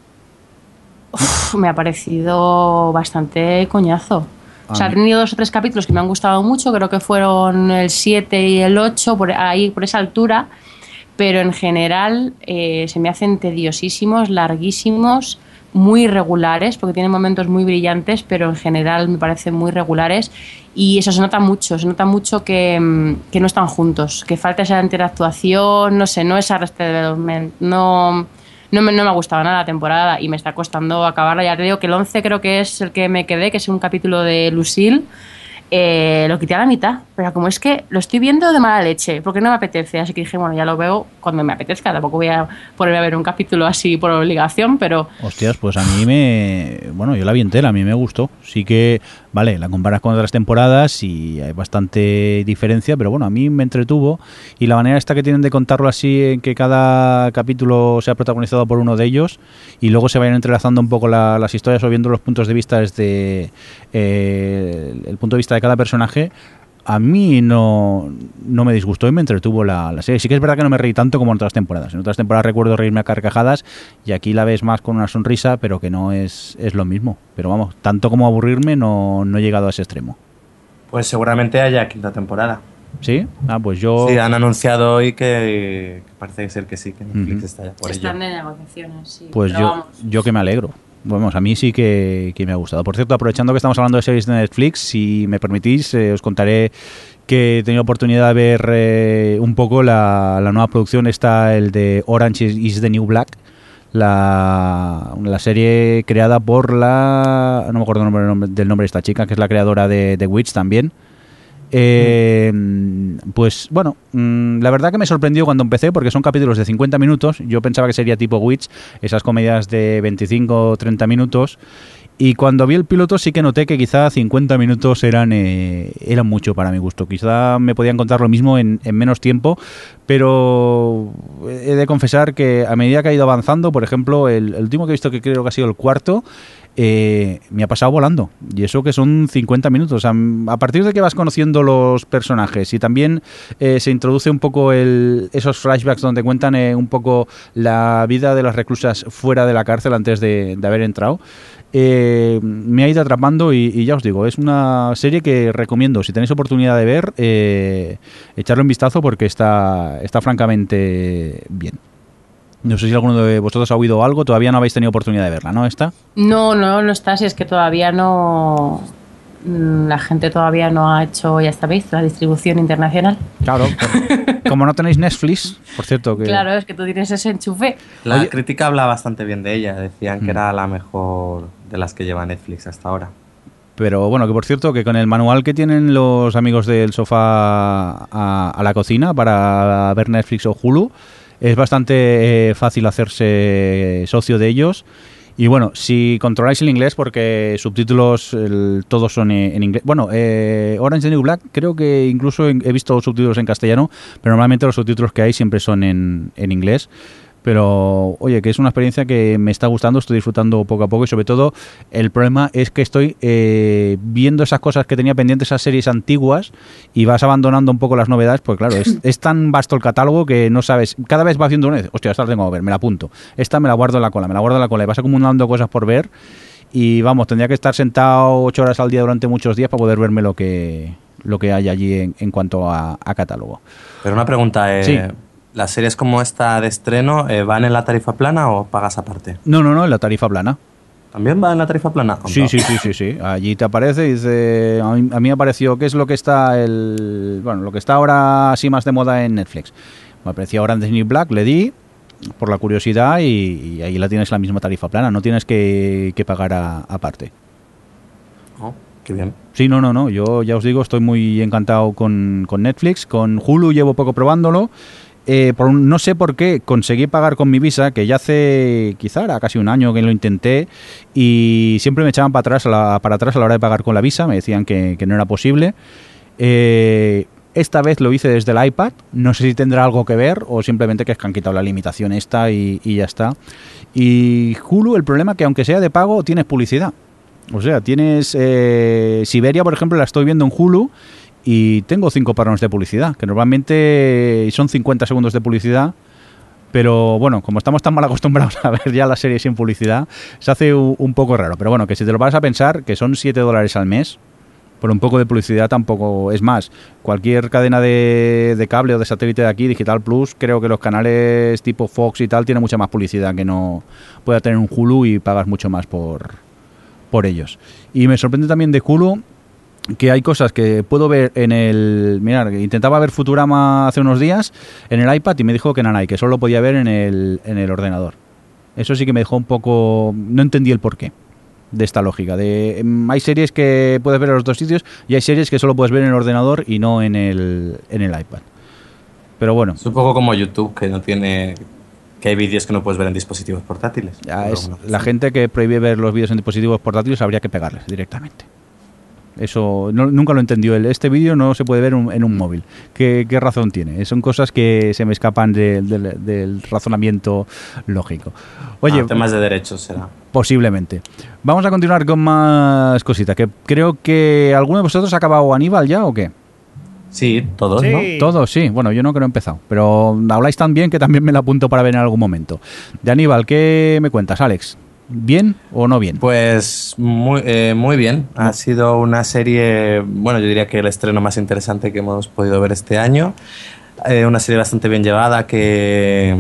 Uf, me ha parecido bastante coñazo. O sea, ha tenido dos o tres capítulos que me han gustado mucho, creo que fueron el 7 y el 8, por ahí, por esa altura, pero en general eh, se me hacen tediosísimos, larguísimos, muy regulares, porque tienen momentos muy brillantes, pero en general me parecen muy regulares y eso se nota mucho, se nota mucho que, mm, que no están juntos, que falta esa interactuación, no sé, no esa Development, no... No me, no me ha gustado nada la temporada y me está costando acabarla. Ya te digo que el 11 creo que es el que me quedé, que es un capítulo de Lucille. Eh, lo quité a la mitad, pero como es que lo estoy viendo de mala leche, porque no me apetece. Así que dije, bueno, ya lo veo cuando me apetezca. Tampoco voy a ponerme a ver un capítulo así por obligación, pero Hostias, pues a mí me... Bueno, yo la vi entera, a mí me gustó. Sí que, vale, la comparas con otras temporadas y hay bastante diferencia, pero bueno, a mí me entretuvo. Y la manera esta que tienen de contarlo así, en que cada capítulo sea protagonizado por uno de ellos y luego se vayan entrelazando un poco la- las historias o viendo los puntos de vista desde eh, el punto de vista de cada personaje, a mí no, no me disgustó y me entretuvo la, la serie. Sí que es verdad que no me reí tanto como en otras temporadas. En otras temporadas recuerdo reírme a carcajadas y aquí la ves más con una sonrisa, pero que no es, es lo mismo. Pero vamos, tanto como aburrirme no, no he llegado a ese extremo. Pues seguramente haya quinta temporada. ¿Sí? Ah, pues yo... Sí, han anunciado hoy que, que parece ser que sí, que Netflix Ujú. está ya por ello. están de negociaciones. Sí. Pues yo, vamos. yo que me alegro. Vamos, a mí sí que, que me ha gustado. Por cierto, aprovechando que estamos hablando de series de Netflix, si me permitís, eh, os contaré que he tenido oportunidad de ver eh, un poco la, la nueva producción. Está el de Orange is, the New Black, la, la serie creada por la... No me acuerdo el nombre, del nombre de esta chica, que es la creadora de The Witch también. Eh, pues bueno, mm, la verdad que me sorprendió cuando empecé porque son capítulos de 50 minutos. Yo pensaba que sería tipo Witch, esas comedias de 25 o 30 minutos. Y cuando vi el piloto sí que noté que quizá 50 minutos eran, eh, eran mucho para mi gusto. Quizá me podían contar lo mismo en, en menos tiempo, pero he de confesar que a medida que ha ido avanzando, por ejemplo, el, el último que he visto que creo que ha sido el cuarto, eh, me ha pasado volando. Y eso que son 50 minutos. A partir de que vas conociendo los personajes y también eh, se introduce un poco el, esos flashbacks donde cuentan eh, un poco la vida de las reclusas fuera de la cárcel antes de, haber entrado, me ha ido atrapando y, y ya os digo, es una serie que recomiendo, si tenéis oportunidad de ver, eh, echarle un vistazo porque está, está francamente bien. No sé si alguno de vosotros ha oído algo, todavía no habéis tenido oportunidad de verla, ¿no? ¿Está? No, no, no está, si es que todavía no. mm, La gente todavía no ha hecho, ya sabéis, la distribución internacional. Claro. Como no tenéis Netflix, por cierto, que... Claro, es que tú tienes ese enchufe. La Oye- crítica habla bastante bien de ella. Decían Mm. que era la mejor de las que lleva Netflix hasta ahora. Pero bueno, que por cierto, que con el manual que tienen los amigos del sofá a, a la cocina para ver Netflix o Hulu, es bastante eh, fácil hacerse socio de ellos. Y bueno, si controláis el inglés, porque subtítulos todos son eh, en inglés. Bueno, eh, Orange the New Black, creo que incluso he visto subtítulos en castellano, pero normalmente los subtítulos que hay siempre son en, en inglés. Pero oye, que es una experiencia que me está gustando, estoy disfrutando poco a poco y sobre todo el problema es que estoy eh, viendo esas cosas que tenía pendientes, esas series antiguas y vas abandonando un poco las novedades, pues claro, es, es tan vasto el catálogo que no sabes, cada vez va haciendo una hostia, esta la tengo que ver, me la apunto, esta me la guardo en la cola, me la guardo en la cola y vas acumulando cosas por ver y vamos, tendría que estar sentado ocho horas al día durante muchos días para poder verme lo que, lo que hay allí en, en cuanto a, a catálogo. Pero una pregunta, eh, Sí. ¿Las series como esta de estreno eh, van en la tarifa plana o pagas aparte? No, no, no, en la tarifa plana. ¿También va en la tarifa plana? Sí, sí, sí, sí, sí. Allí te aparece y dice, a mí, a mí me apareció qué es lo que está el, bueno, lo que está ahora así más de moda en Netflix. Me aparecía Orange is New Black, le di por la curiosidad y, y ahí la tienes la misma tarifa plana, no tienes que, que pagar a- aparte. Oh, qué bien. Sí, no, no, no. Yo ya os digo, estoy muy encantado con, con Netflix. Con Hulu llevo poco probándolo. Eh, no sé por qué conseguí pagar con mi visa, que ya hace quizá casi un año que lo intenté, y siempre me echaban para atrás a la, para atrás a la hora de pagar con la visa. Me decían que, no era posible. Eh, esta vez lo hice desde el iPad. No sé si tendrá algo que ver o simplemente que es que han quitado la limitación esta y, y ya está. Y Hulu, el problema es que aunque sea de pago, tienes publicidad. O sea, tienes eh, Siberia, por ejemplo, la estoy viendo en Hulu y tengo cinco parones de publicidad, que normalmente son 50 segundos de publicidad. Pero bueno, como estamos tan mal acostumbrados a ver ya la serie sin publicidad, se hace un poco raro. Pero bueno, que si te lo vas a pensar, que son 7 dólares al mes, por un poco de publicidad tampoco es más. Cualquier cadena de, de cable o de satélite de aquí, Digital Plus, creo que los canales tipo Fox y tal tienen mucha más publicidad que no pueda tener un Hulu y pagas mucho más por, por ellos. Y me sorprende también de Hulu que hay cosas que puedo ver en el... Mirar, intentaba ver Futurama hace unos días en el iPad y me dijo que no, que solo lo podía ver en el, en el ordenador. Eso sí que me dejó un poco... No entendí el porqué de esta lógica. De, em, hay series que puedes ver en los dos sitios y hay series que solo puedes ver en el ordenador y no en el, en el iPad. Pero bueno, Es un poco como YouTube, que no tiene. que hay vídeos que no puedes ver en dispositivos portátiles. ya es la gente que prohíbe ver los vídeos en dispositivos portátiles habría que pegarles directamente. Eso no- nunca lo entendió él. Este vídeo no se puede ver un- en un móvil. ¿Qué, qué razón tiene? Son cosas que se me escapan de- del- del razonamiento lógico. Oye, Ah, temas de derechos será. posiblemente. Vamos a continuar con más cositas. Que creo que alguno de vosotros ha acabado Aníbal ya o qué. Sí, todos, Sí. ¿no? Todos, sí. Bueno, yo no creo he empezado. Pero habláis tan bien que también me la apunto para ver en algún momento. De Aníbal, ¿qué me cuentas, Alex? ¿Bien o no bien? Pues muy, eh, muy bien. Ha sido una serie, bueno, yo diría que el estreno más interesante que hemos podido ver este año. Eh, una serie bastante bien llevada que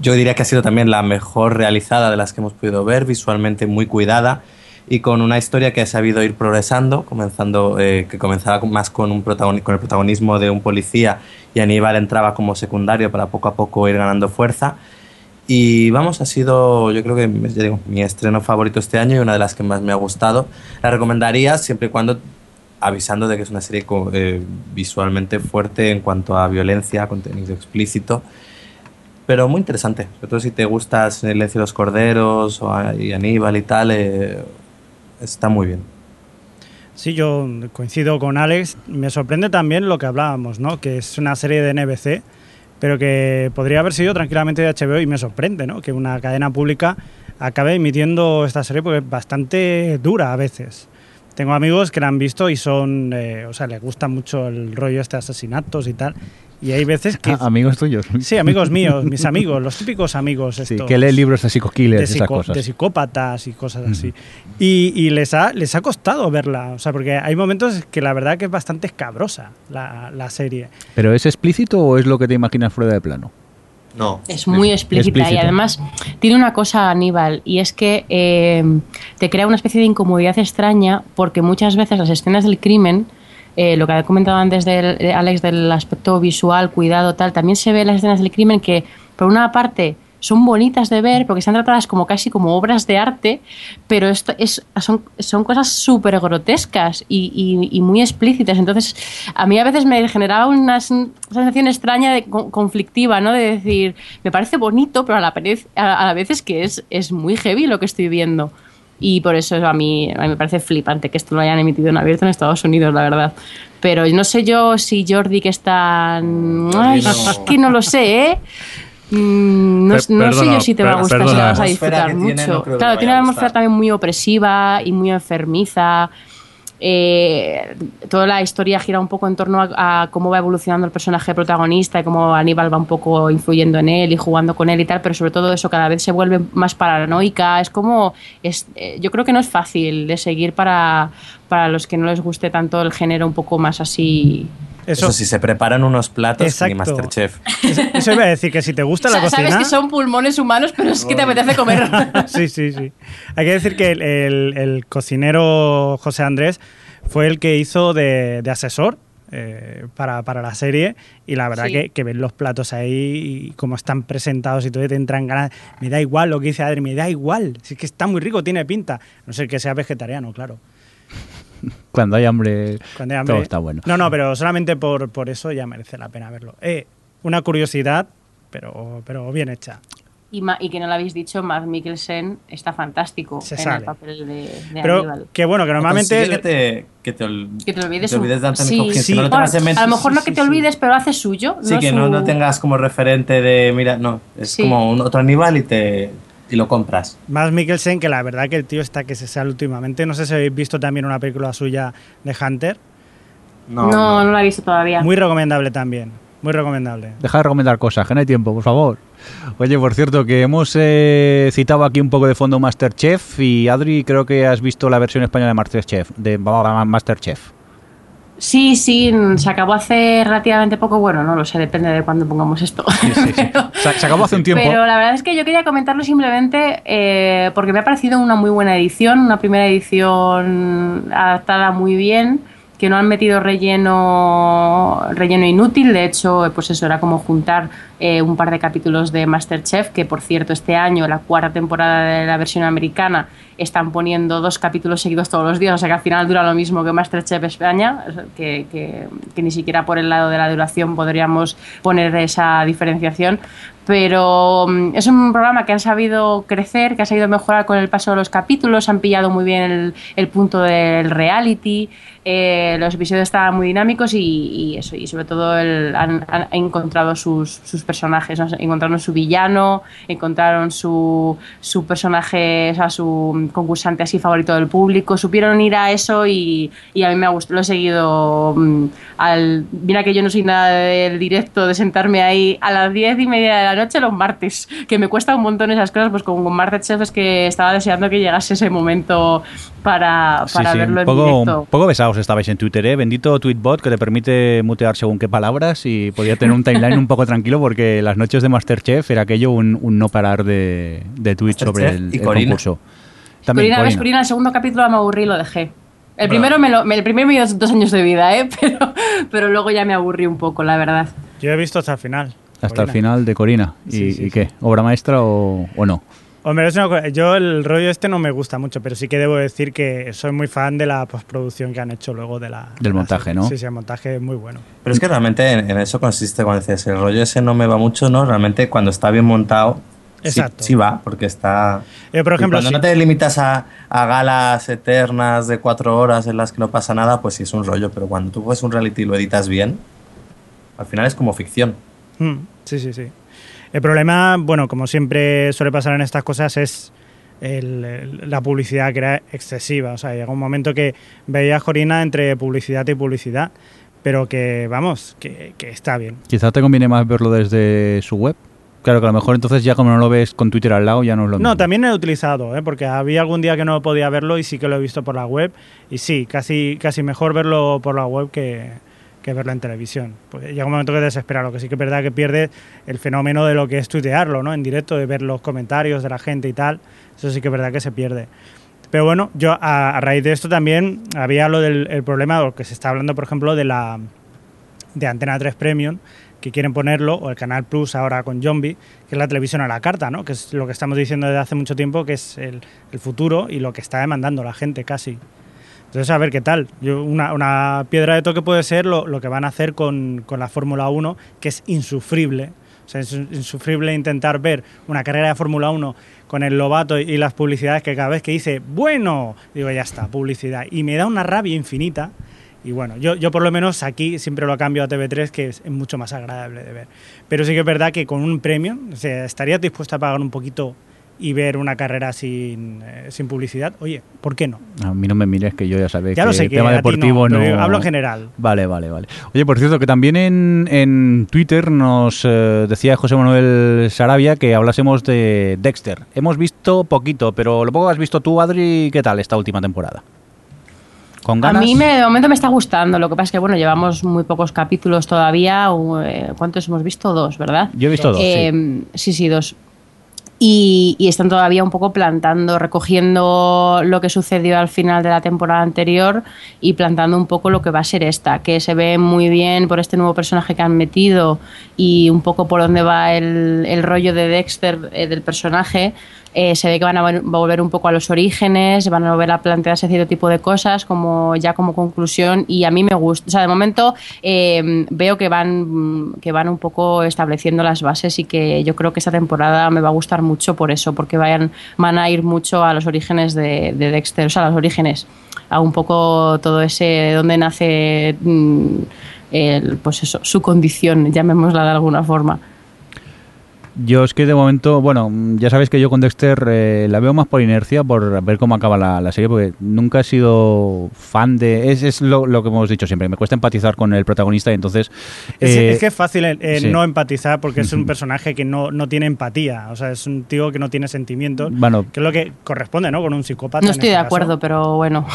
yo diría que ha sido también la mejor realizada de las que hemos podido ver, visualmente muy cuidada y con una historia que ha sabido ir progresando, comenzando eh, que comenzaba más con, un protagoni- con el protagonismo de un policía y Aníbal entraba como secundario para poco a poco ir ganando fuerza. Y vamos, ha sido, yo creo que, ya digo, mi estreno favorito este año y una de las que más me ha gustado. La recomendaría siempre y cuando avisando de que es una serie eh, visualmente fuerte en cuanto a violencia, contenido explícito, pero muy interesante. Sobre todo si te gusta Silencio de los Corderos o y Aníbal y tal, eh, está muy bien. Sí, yo coincido con Alex. Me sorprende también lo que hablábamos, ¿no? Que es una serie de NBC, pero que podría haber sido tranquilamente de HBO y me sorprende, ¿no? Que una cadena pública acabe emitiendo esta serie porque es bastante dura a veces. Tengo amigos que la han visto y son, eh, o sea, les gusta mucho el rollo este de asesinatos y tal. Y hay veces que... Ah, amigos tuyos. Sí, amigos míos, mis amigos, los típicos amigos Sí, estos que lee libros de psico-killers, de, esas psico- cosas. de psicópatas y cosas así. Y, y les, ha, les ha costado verla, o sea, porque hay momentos que la verdad que es bastante escabrosa la, la serie. ¿Pero es explícito o es lo que te imaginas fuera de plano? No. Es muy explícita Explícito. y además tiene una cosa Aníbal y es que eh, te crea una especie de incomodidad extraña porque muchas veces las escenas del crimen, eh, lo que ha comentado antes de Alex del aspecto visual, cuidado, tal, también se ve en las escenas del crimen que por una parte son bonitas de ver porque están tratadas como casi como obras de arte, pero esto es, son, son cosas súper grotescas y, muy explícitas. Entonces, a mí a veces me generaba una sen- sensación extraña de con- conflictiva, ¿no? De decir, me parece bonito, pero a la, vez- a, a la vez es que es, es muy heavy lo que estoy viendo. Y por eso a mí, a mí me parece flipante que esto lo hayan emitido en abierto en Estados Unidos, la verdad. Pero no sé yo si Jordi, que está... Ay, no. es que no lo sé, ¿eh? Mm, No, no sé yo si te va a gustar, si perdona. la vas a disfrutar que tiene, mucho. no claro, tiene una atmósfera también muy opresiva y muy enfermiza. Eh, toda la historia gira un poco en torno a, cómo va evolucionando el personaje protagonista y cómo Aníbal va un poco influyendo en él y jugando con él y tal, pero sobre todo eso cada vez se vuelve más paranoica. Es como, es, eh, yo creo que no es fácil de seguir para, para los que no les guste tanto el género un poco más así. Eso, Eso sí, se preparan unos platos ni Exacto. Masterchef. eso, eso iba a decir que si te gusta la Sa- Sabes cocina... que son pulmones humanos, pero es que te apetece comer. Sí, sí, sí. Hay que decir que el, el- el cocinero José Andrés fue el que hizo de, de asesor eh, para, para la serie y la verdad Sí. que, que ver los platos ahí y cómo están presentados y todo y te entran ganas. Me da igual lo que dice Adri, me da igual. Si es que está muy rico, tiene pinta. No sé que sea vegetariano, claro. Cuando hay hambre, Cuando hay hambre- todo está bueno. No, no, pero solamente por, por eso ya merece la pena verlo. Eh, una curiosidad, pero, pero bien hecha. Y, ma- y que no lo habéis dicho, Matt Mikkelsen está fantástico Se en sale. el papel de, de Pero Aníbal. que bueno, que normalmente... Que te, que te, ol- Que te olvides, te un- olvides de Anthony sí, Hopkins, sí. que no lo Bueno, a lo mejor no sí, que sí, te sí. olvides, pero hace suyo. Sí, que no, su- no tengas como referente de, mira, no, es Sí. como un otro Aníbal y, te, y lo compras. Más Mikkelsen, que la verdad que el tío está que se sale últimamente. No sé si habéis visto también una película suya de Hunter. No, no, la he visto todavía. Muy recomendable también. Muy recomendable. Deja de recomendar cosas, que no hay tiempo, por favor. Oye, por cierto, que hemos eh, citado aquí un poco de fondo Masterchef y Adri, creo que has visto la versión española de Masterchef. De Masterchef. Sí, sí, se acabó hace relativamente poco. Bueno, no lo sé, depende de cuándo pongamos esto. Sí, sí, sí. se, se acabó hace un tiempo. Pero la verdad es que yo quería comentarlo simplemente eh, porque me ha parecido una muy buena edición, una primera edición adaptada muy bien que no han metido relleno relleno inútil. De hecho pues eso era como juntar eh, un par de capítulos de Masterchef que por cierto este año la cuarta temporada de la versión americana están poniendo dos capítulos seguidos todos los días. O sea que al final dura lo mismo que Masterchef España que, que, que ni siquiera por el lado de la duración podríamos poner esa diferenciación. Pero mm, es un programa que han sabido crecer, que ha sabido mejorar con el paso de los capítulos, han pillado muy bien el, el punto del reality, eh, los episodios estaban muy dinámicos y, eso, y sobre todo han, encontrado sus, personajes, encontraron su villano, encontraron su, personaje, o su concursante así favorito del público, supieron ir a eso y, a mí me ha gustado, lo he seguido mm, al, mira que yo no soy nada del directo, de sentarme ahí a las diez y media de la noche los martes, que me cuesta un montón esas cosas, pues con, con Masterchef es que estaba deseando que llegase ese momento para, para sí, sí, verlo un poco, en directo. Un poco besados estabais en Twitter, ¿eh? Bendito Tweetbot que te permite mutear según qué palabras y podía tener un timeline un poco tranquilo porque las noches de Masterchef era aquello un, un no parar de, de tweets sobre el, el concurso. También, Corina, Corina. Corina, el segundo capítulo me aburrí y lo dejé. El primero, me lo, el primero me dio dos años de vida, ¿eh? pero, pero luego ya me aburrí un poco, la verdad. Yo he visto hasta el final. Hasta Corina. el final de Corina. ¿Y, sí, sí, ¿y qué? ¿Obra maestra o, o no? Hombre, es una cosa, yo el rollo este no me gusta mucho, pero sí que debo decir que soy muy fan de la postproducción que han hecho luego de la... Del de montaje, la ¿no? Sí, sí, el montaje es muy bueno. Pero es que realmente en, en eso consiste cuando dices, el rollo ese no me va mucho, ¿no? Realmente cuando está bien montado, Exacto. Sí, sí, va, porque está. Eh, por ejemplo, cuando sí. no te limitas a, a, galas eternas de cuatro horas en las que no pasa nada, pues sí es un rollo. Pero cuando tú coges un reality y lo editas bien, al final es como ficción. Mm, sí, sí, sí. El problema, bueno, como siempre suele pasar en estas cosas, es el, el, la publicidad que era excesiva. O sea, llega un momento que veías Jorina entre publicidad y publicidad, pero que, vamos, que, que está bien. Quizás te conviene más verlo desde su web. Claro que a lo mejor entonces ya como no lo ves con Twitter al lado ya no es lo mismo. No, también he utilizado, ¿eh? porque había algún día que no podía verlo y sí que lo he visto por la web. Y sí, casi, casi mejor verlo por la web que, que verlo en televisión. Pues llega un momento que desespera, lo que sí que es verdad que pierde el fenómeno de lo que es tuitearlo, ¿no? En directo, de ver los comentarios de la gente y tal. Eso sí que es verdad que se pierde. Pero bueno, yo a, a raíz de esto también había lo del el problema, lo que se está hablando, por ejemplo, de la de Antena 3 Premium, que quieren ponerlo, o el Canal Plus ahora con Zombie, que es la televisión a la carta, ¿no? que es lo que estamos diciendo desde hace mucho tiempo, que es el, el futuro y lo que está demandando la gente casi. Entonces, a ver qué tal. Yo, una, una, piedra de toque puede ser lo, lo que van a hacer con, con la Fórmula 1, que es insufrible. O sea, es insufrible intentar ver una carrera de Fórmula 1 con el Lobato y las publicidades que cada vez que dice, bueno, digo, ya está, publicidad. Y me da una rabia infinita y bueno, yo, yo por lo menos aquí siempre lo cambio a TV3, que es, mucho más agradable de ver. Pero sí que es verdad que con un premio, o sea, ¿estarías dispuesto a pagar un poquito y ver una carrera sin, eh, sin publicidad? Oye, ¿por qué no? A mí no me mires que yo ya sabéis ya que lo sé el que tema deportivo no, no... Hablo en general. Vale, vale, vale. Oye, por cierto, que también en, en Twitter nos eh, decía José Manuel Sarabia que hablásemos de Dexter. Hemos visto poquito, pero lo poco que has visto tú, Adri, ¿qué tal esta última temporada? ¿Con ganas? A mí me, de momento me está gustando. Lo que pasa es que bueno, llevamos muy pocos capítulos todavía. Eh, ¿Cuántos hemos visto? Dos, ¿verdad? Yo he visto dos. Eh, sí. sí, sí, dos. Y, y, están todavía un poco plantando, recogiendo lo que sucedió al final de la temporada anterior y plantando un poco lo que va a ser esta, que se ve muy bien por este nuevo personaje que han metido y un poco por dónde va el, el rollo de Dexter eh, del personaje. Eh, se ve que van a volver un poco a los orígenes, van a volver a plantearse cierto tipo de cosas como ya como conclusión y a mí me gusta. O sea, de momento eh, veo que van, que van un poco estableciendo las bases y que yo creo que esta temporada me va a gustar mucho por eso, porque vayan, van a ir mucho a los orígenes de, de Dexter, o sea, a los orígenes, a un poco todo ese, de dónde nace mm, el, pues eso, su condición, llamémosla de alguna forma. Yo es que de momento, bueno, ya sabéis que yo con Dexter eh, la veo más por inercia, por ver cómo acaba la, la serie, porque nunca he sido fan de... Es, es lo, lo que hemos dicho siempre, me cuesta empatizar con el protagonista y entonces... Es, eh, es que es fácil eh, eh, sí. no empatizar porque es un personaje que no, no tiene empatía. O sea, es un tío que no tiene sentimientos. Bueno. Que es lo que corresponde, ¿no? Con un psicópata. No en estoy este de caso. acuerdo, pero bueno.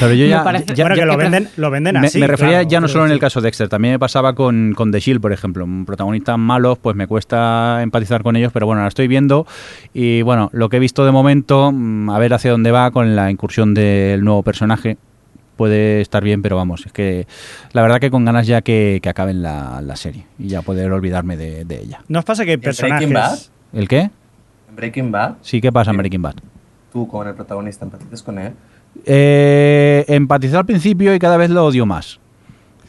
Pero yo Me ya... parece- ya- bueno, ya- que lo venden, lo venden me, así. me refería claro, ya no solo en el caso de Dexter, también me pasaba con, con The Shield, por ejemplo. Protagonistas malos, pues me cuesta empatizar con ellos, pero bueno, la estoy viendo y bueno, lo que he visto de momento, mm, a ver hacia dónde va con la incursión del nuevo personaje. Puede estar bien, pero vamos, es que la verdad que con ganas ya que, que acaben la, la serie y ya poder olvidarme de, de ella. ¿No os pasa que hay ¿En Breaking personajes... Bad? ¿El qué? En Breaking Bad, Sí, ¿qué pasa en. Breaking Bad? tú con el protagonista empatizas con él. Eh, empaticé al principio y cada vez lo odio más.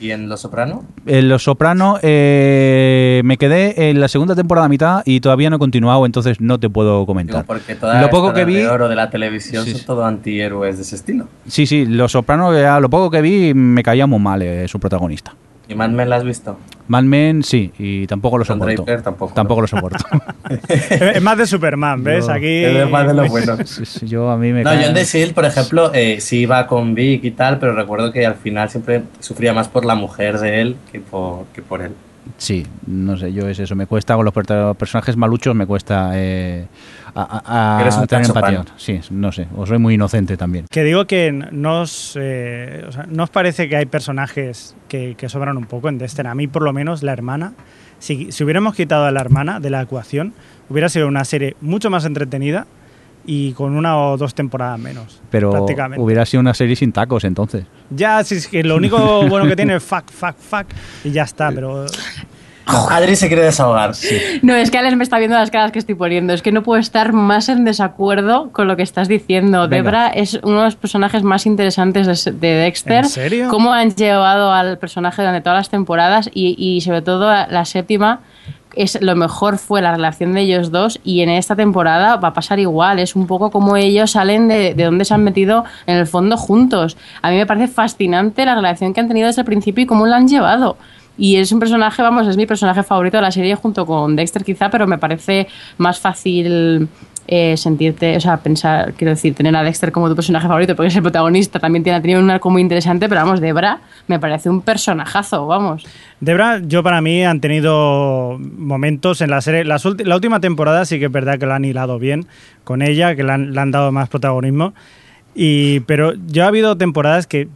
¿Y en Los Soprano? En Los Soprano eh, me quedé en la segunda temporada mitad y todavía no he continuado, entonces no te puedo Digo, comentar. porque todas Lo poco que vi- de oro de la televisión Sí, son sí. todo antihéroes de ese estilo. Sí, sí, Los Soprano, ya lo poco que vi, me caía muy mal eh, su protagonista. ¿Y Mad Men la has visto? Mad Men, sí, y tampoco lo soporto. Draper tampoco, Tampoco ¿no? lo soporto. es más de Superman, ¿ves? Yo- Aquí... Es más de lo bueno. Sí, sí, yo a mí me No, cae- yo en The Shield, por ejemplo, eh, sí iba con Vic y tal, pero recuerdo que al final siempre sufría más por la mujer de él que por, que por él. Sí, no sé, yo es eso, me cuesta con los per- personajes maluchos, me cuesta eh, a, a- Eres un tener empatía. pan. Sí, no sé, o soy muy inocente también. Que digo que nos, eh, o sea, ¿no os parece que hay personajes que, que sobran un poco en Dexter? A mí, por lo menos, la hermana. Si, si hubiéramos quitado a la hermana de la ecuación, hubiera sido una serie mucho más entretenida y con una o dos temporadas menos. Pero prácticamente. hubiera sido una serie sin tacos entonces. Ya, si es que lo único bueno que tiene es fuck, fuck, fuck y ya está, pero Adri se quiere desahogar. No, es que Alex me está viendo las caras que estoy poniendo. Es que no puedo estar más en desacuerdo con lo que estás diciendo. Venga. Debra es uno de los personajes más interesantes de, de Dexter. ¿En serio? Cómo han llevado al personaje durante todas las temporadas y, y sobre todo la, la séptima. Es, lo mejor fue la relación de ellos dos y en esta temporada va a pasar igual. Es un poco como ellos salen de, de donde se han metido en el fondo juntos. A mí me parece fascinante la relación que han tenido desde el principio y cómo la han llevado. Y es un personaje, vamos, es mi personaje favorito de la serie junto con Dexter quizá, pero me parece más fácil eh, sentirte, o sea, pensar, quiero decir, tener a Dexter como tu personaje favorito, porque es el protagonista, también tiene, ha tenido un arco muy interesante, pero vamos, Debra me parece un personajazo, vamos. Debra, yo para mí han tenido momentos en la serie. La última temporada sí que es verdad que la han hilado bien con ella, que le han, le han dado más protagonismo. Y, pero yo ha habido temporadas que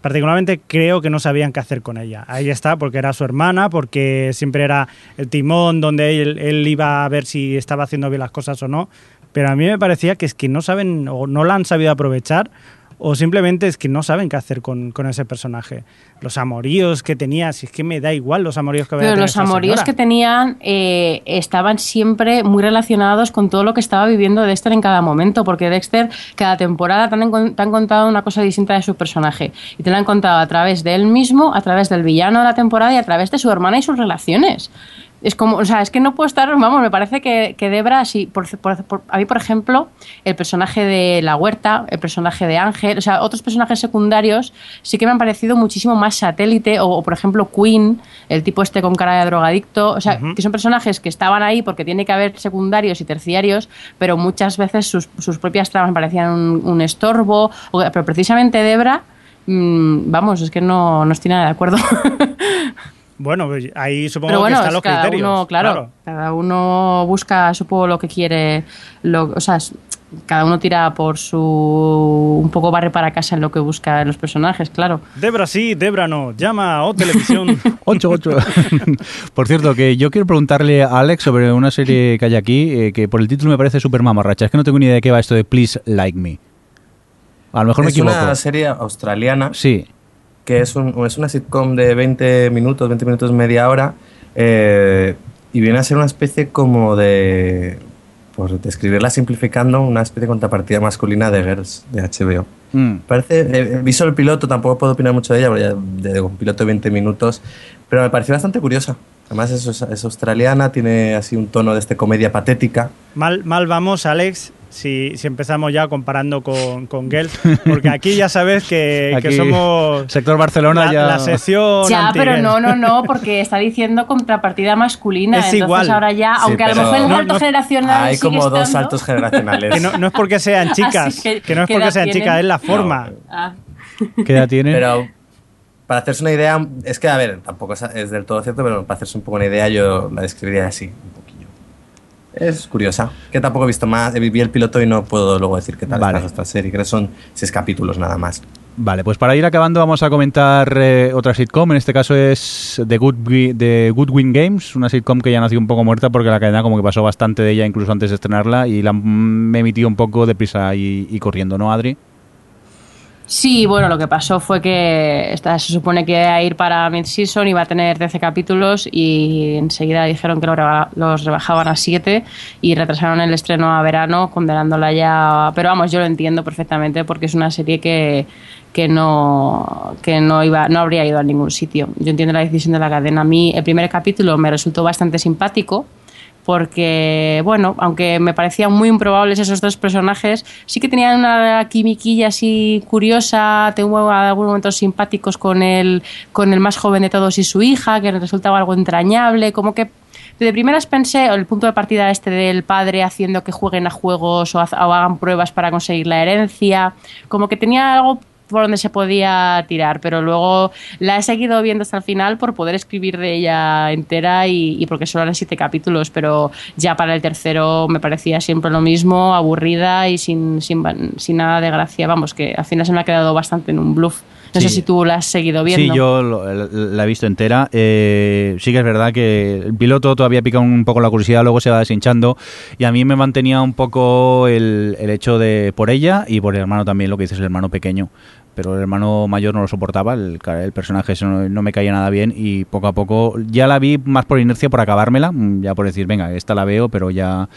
particularmente creo que no sabían qué hacer con ella. Ahí está, porque era su hermana, porque siempre era el timón donde él, él iba a ver si estaba haciendo bien las cosas o no. Pero a mí me parecía que es que no saben o no la han sabido aprovechar o simplemente es que no saben qué hacer con, con ese personaje. Los amoríos que tenía, si es que me da igual los amoríos que vaya a Pero los amoríos que tenían eh, estaban siempre muy relacionados con todo lo que estaba viviendo Dexter en cada momento, porque Dexter cada temporada te han, te han contado una cosa distinta de su personaje. Y te lo han contado a través de él mismo, a través del villano de la temporada y a través de su hermana y sus relaciones. Es como, o sea, es que no puedo estar, vamos, me parece que, que Debra, sí, por, por- por- a mí, por ejemplo, el personaje de La Huerta, el personaje de Ángel, o sea, otros personajes secundarios sí que me han parecido muchísimo más satélite, o, o, por ejemplo Queen, el tipo este con cara de drogadicto, o sea, que son personajes que estaban ahí porque tiene que haber secundarios y terciarios, pero muchas veces sus, sus propias tramas me parecían un, un estorbo, o- pero precisamente Debra, mm, vamos, es que no, no estoy nada de acuerdo. Bueno, pues ahí supongo Pero bueno, que están es los cada criterios. uno, claro, cada uno busca, supongo, lo que quiere, lo, o sea, es- cada uno tira por su, un poco barre para casa en lo que busca en los personajes, claro. Debra sí, Debra no. Llama a O Televisión. 8, 8. por cierto, que yo quiero preguntarle a Alex sobre una serie que hay aquí, eh, que por el título me parece súper mamarracha. Es que no tengo ni idea de qué va esto de Please Like Me. A lo mejor me es equivoco. una serie australiana Sí, que es, un, es una sitcom de 20 minutos, 20 minutos, media hora, eh, y viene a ser una especie como de, por describirla simplificando, una especie de contrapartida masculina de Girls, de HBO. Mm. Parece, he visto el piloto, tampoco puedo opinar mucho de ella, porque ya digo, un piloto de 20 minutos, pero me pareció bastante curiosa. Además es, es australiana, tiene así un tono de este comedia patética. mal, mal vamos, Alex, si, si empezamos ya comparando con, con Girls, porque aquí ya sabes que, que somos sector Barcelona la, ya- la sección Ya, pero no, no, no, porque está diciendo contrapartida masculina. Es entonces igual. ahora ya, Sí, aunque a lo mejor el No, salto no. generacional Hay sigue como dos saltos generacionales. Que no, no es porque sean chicas, que- que no es ¿qué porque sean tienen? chicas, es la forma. Ah. ¿Qué edad tiene? Pero para hacerse una idea, es que, a ver, tampoco es, del todo cierto, pero para hacerse un poco una idea yo la describiría así, un. Es curiosa, que tampoco he visto más, vi el piloto y no puedo luego decir qué tal Vale. esta serie, creo que son seis capítulos nada más. Vale, pues para ir acabando vamos a comentar eh, otra sitcom, en este caso es The Good, The Good Win Games, una sitcom que ya nació un poco muerta porque la cadena como que pasó bastante de ella incluso antes de estrenarla y la mm, me emitió un poco deprisa y, y corriendo, ¿no, Adri? Sí, bueno, lo que pasó fue que esta se supone que iba a ir para mid-season, iba a tener 13 capítulos y enseguida dijeron que reba- los rebajaban a 7 y retrasaron el estreno a verano, condenándola ya. Pero vamos, yo lo entiendo perfectamente porque es una serie que, que no que no iba no habría ido a ningún sitio. Yo entiendo la decisión de la cadena. A mí el primer capítulo me resultó bastante simpático porque, bueno, aunque me parecían muy improbables esos dos personajes, sí que tenían una quimiquilla así curiosa, tengo algunos momentos simpáticos con el, con el más joven de todos y su hija, que resultaba algo entrañable, como que de primeras pensé, el punto de partida este del padre haciendo que jueguen a juegos o, hagan pruebas para conseguir la herencia, como que tenía algo por donde se podía tirar, pero luego la he seguido viendo hasta el final por poder escribir de ella entera y, y porque solo eran siete capítulos, pero ya para el tercero me parecía siempre lo mismo, aburrida y sin, sin, sin nada de gracia. Vamos, que al final se me ha quedado bastante en un bluff. No sé Sí. si tú la has seguido viendo. Sí, yo lo- la he visto entera. Eh, sí que es verdad que el piloto todavía pica un poco la curiosidad, luego se va deshinchando. Y a mí me mantenía un poco el, el hecho de por ella y por el hermano también, lo que dices, el hermano pequeño. Pero el hermano mayor no lo soportaba, el, el personaje no, no me caía nada bien y poco a poco ya la vi más por inercia, por acabármela, mm, ya por decir, venga, esta la veo, pero ya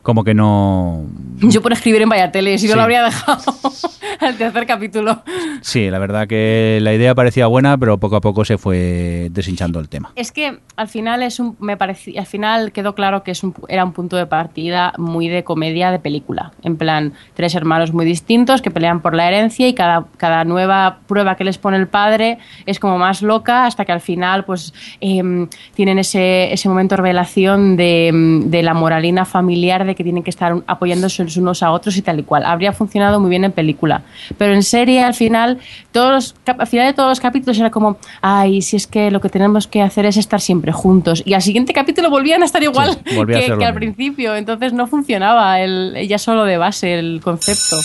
como que no... Yo por escribir en Vaya Tele, si no Sí. lo habría dejado al tercer capítulo. Sí, la verdad que la idea parecía buena, pero poco a poco se fue deshinchando el tema. Es que al final es un, me parecía, al final quedó claro que es un, era un punto de partida muy de comedia de película. En plan, tres hermanos muy distintos que pelean por la herencia y cada, cada nueva prueba que les pone el padre es como más loca hasta que al final pues em, tienen ese, ese momento de revelación de, em, de la moralina familiar de que tienen que estar apoyándose unos a otros y tal y cual. Habría funcionado muy bien en película. Pero en serie al final, todos los, al final de todos los capítulos era como, ay, si es que lo que tenemos que hacer es estar siempre juntos. Y al siguiente capítulo volvían a estar igual Sí, que, al mismo. principio. Entonces no funcionaba el, ya solo de base el concepto.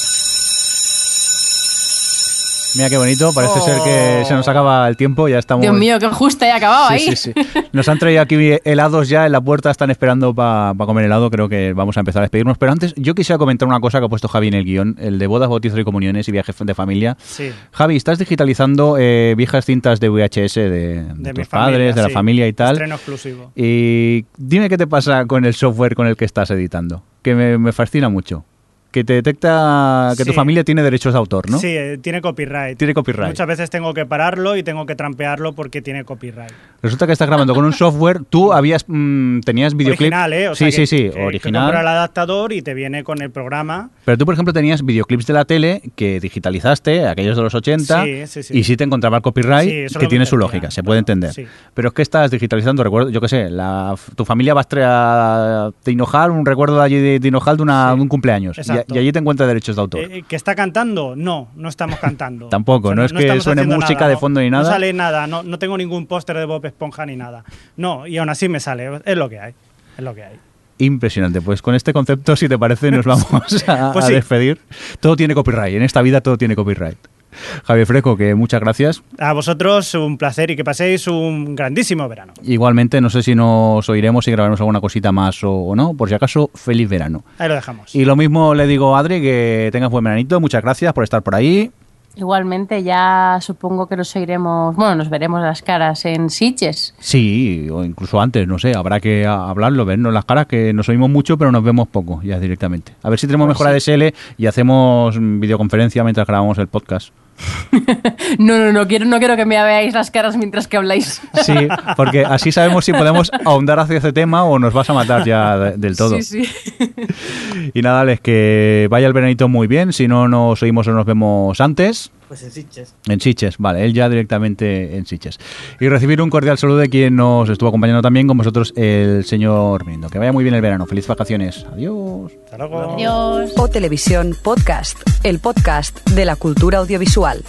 Mira qué bonito, parece ser que se nos acaba el tiempo, ya estamos... Dios mío, qué justa he acabado Sí, ahí. sí, sí. Nos han traído aquí helados ya en la puerta, están esperando para comer helado. Creo que vamos a empezar a despedirnos. Pero antes, yo quisiera comentar una cosa que ha puesto Javi en el guion: el de bodas, bautizos y comuniones y viajes de familia. Sí. Javi, estás digitalizando eh, viejas cintas de VHS de, de De tus padres, familia, de la familia y tal. Estreno exclusivo. Y dime qué te pasa con el software con el que estás editando, que me, me fascina mucho. Que te detecta que tu familia tiene derechos de autor, ¿no? Sí, eh, tiene copyright. Tiene copyright. Muchas veces tengo que pararlo y tengo que trampearlo porque tiene copyright. Resulta que estás grabando con un software. Tú habías mm, tenías videoclip. Original, ¿eh? O sí, sea, sí, que- sí, que- que original. compra el adaptador y te viene con el programa. Pero tú, por ejemplo, tenías videoclips de la tele que digitalizaste, aquellos de los 80, Sí, sí, sí. y sí te encontraba el copyright, que tiene su lógica, se puede entender. Pero es que estás digitalizando, recuerdo, yo qué sé, la, tu familia va a traer de Hinojal, un recuerdo de allí de, Hinojal de, una- de un cumpleaños, exacto. y allí te encuentras derechos de autor. Eh, ¿Que está cantando? No, no estamos cantando. Tampoco, no es que suene música nada, de fondo ni nada. No sale nada, no, no tengo ningún póster de Bob Esponja ni nada. No, y aún así me sale, es lo que hay. Es lo que hay. Impresionante. Pues con este concepto, si te parece, nos vamos a, Pues a despedir. Todo tiene copyright, en esta vida todo tiene copyright. Javier Fresco, que muchas gracias. A vosotros un placer y que paséis un grandísimo verano. Igualmente, no sé si nos oiremos y grabaremos alguna cosita más o, o no. Por si acaso, feliz verano. Ahí lo dejamos. Y lo mismo le digo a Adri, que tengas buen veranito. Muchas gracias por estar por ahí. Igualmente ya supongo que nos oiremos, bueno, nos veremos las caras en Sitges. Sí, o incluso antes, no sé, habrá que hablarlo, vernos las caras, que nos oímos mucho, pero nos vemos poco ya directamente. A ver si tenemos Pues mejor ADSL y hacemos mm, videoconferencia mientras grabamos el podcast. No, no, no quiero, no quiero que me veáis las caras mientras que habláis. Sí, porque así sabemos si podemos ahondar hacia ese tema o nos vas a matar ya de- del todo. Sí, sí. Y nada, les que vaya el veranito muy bien. Si no nos oímos o nos vemos antes. Pues en Sitges. En Siches, vale, él ya directamente en Siches. Y recibir un cordial saludo de quien nos estuvo acompañando también con vosotros, el señor Mindo. Que vaya muy bien el verano. Feliz vacaciones. Adiós. Hasta luego. Adiós. O Televisión Podcast, el podcast de la cultura audiovisual.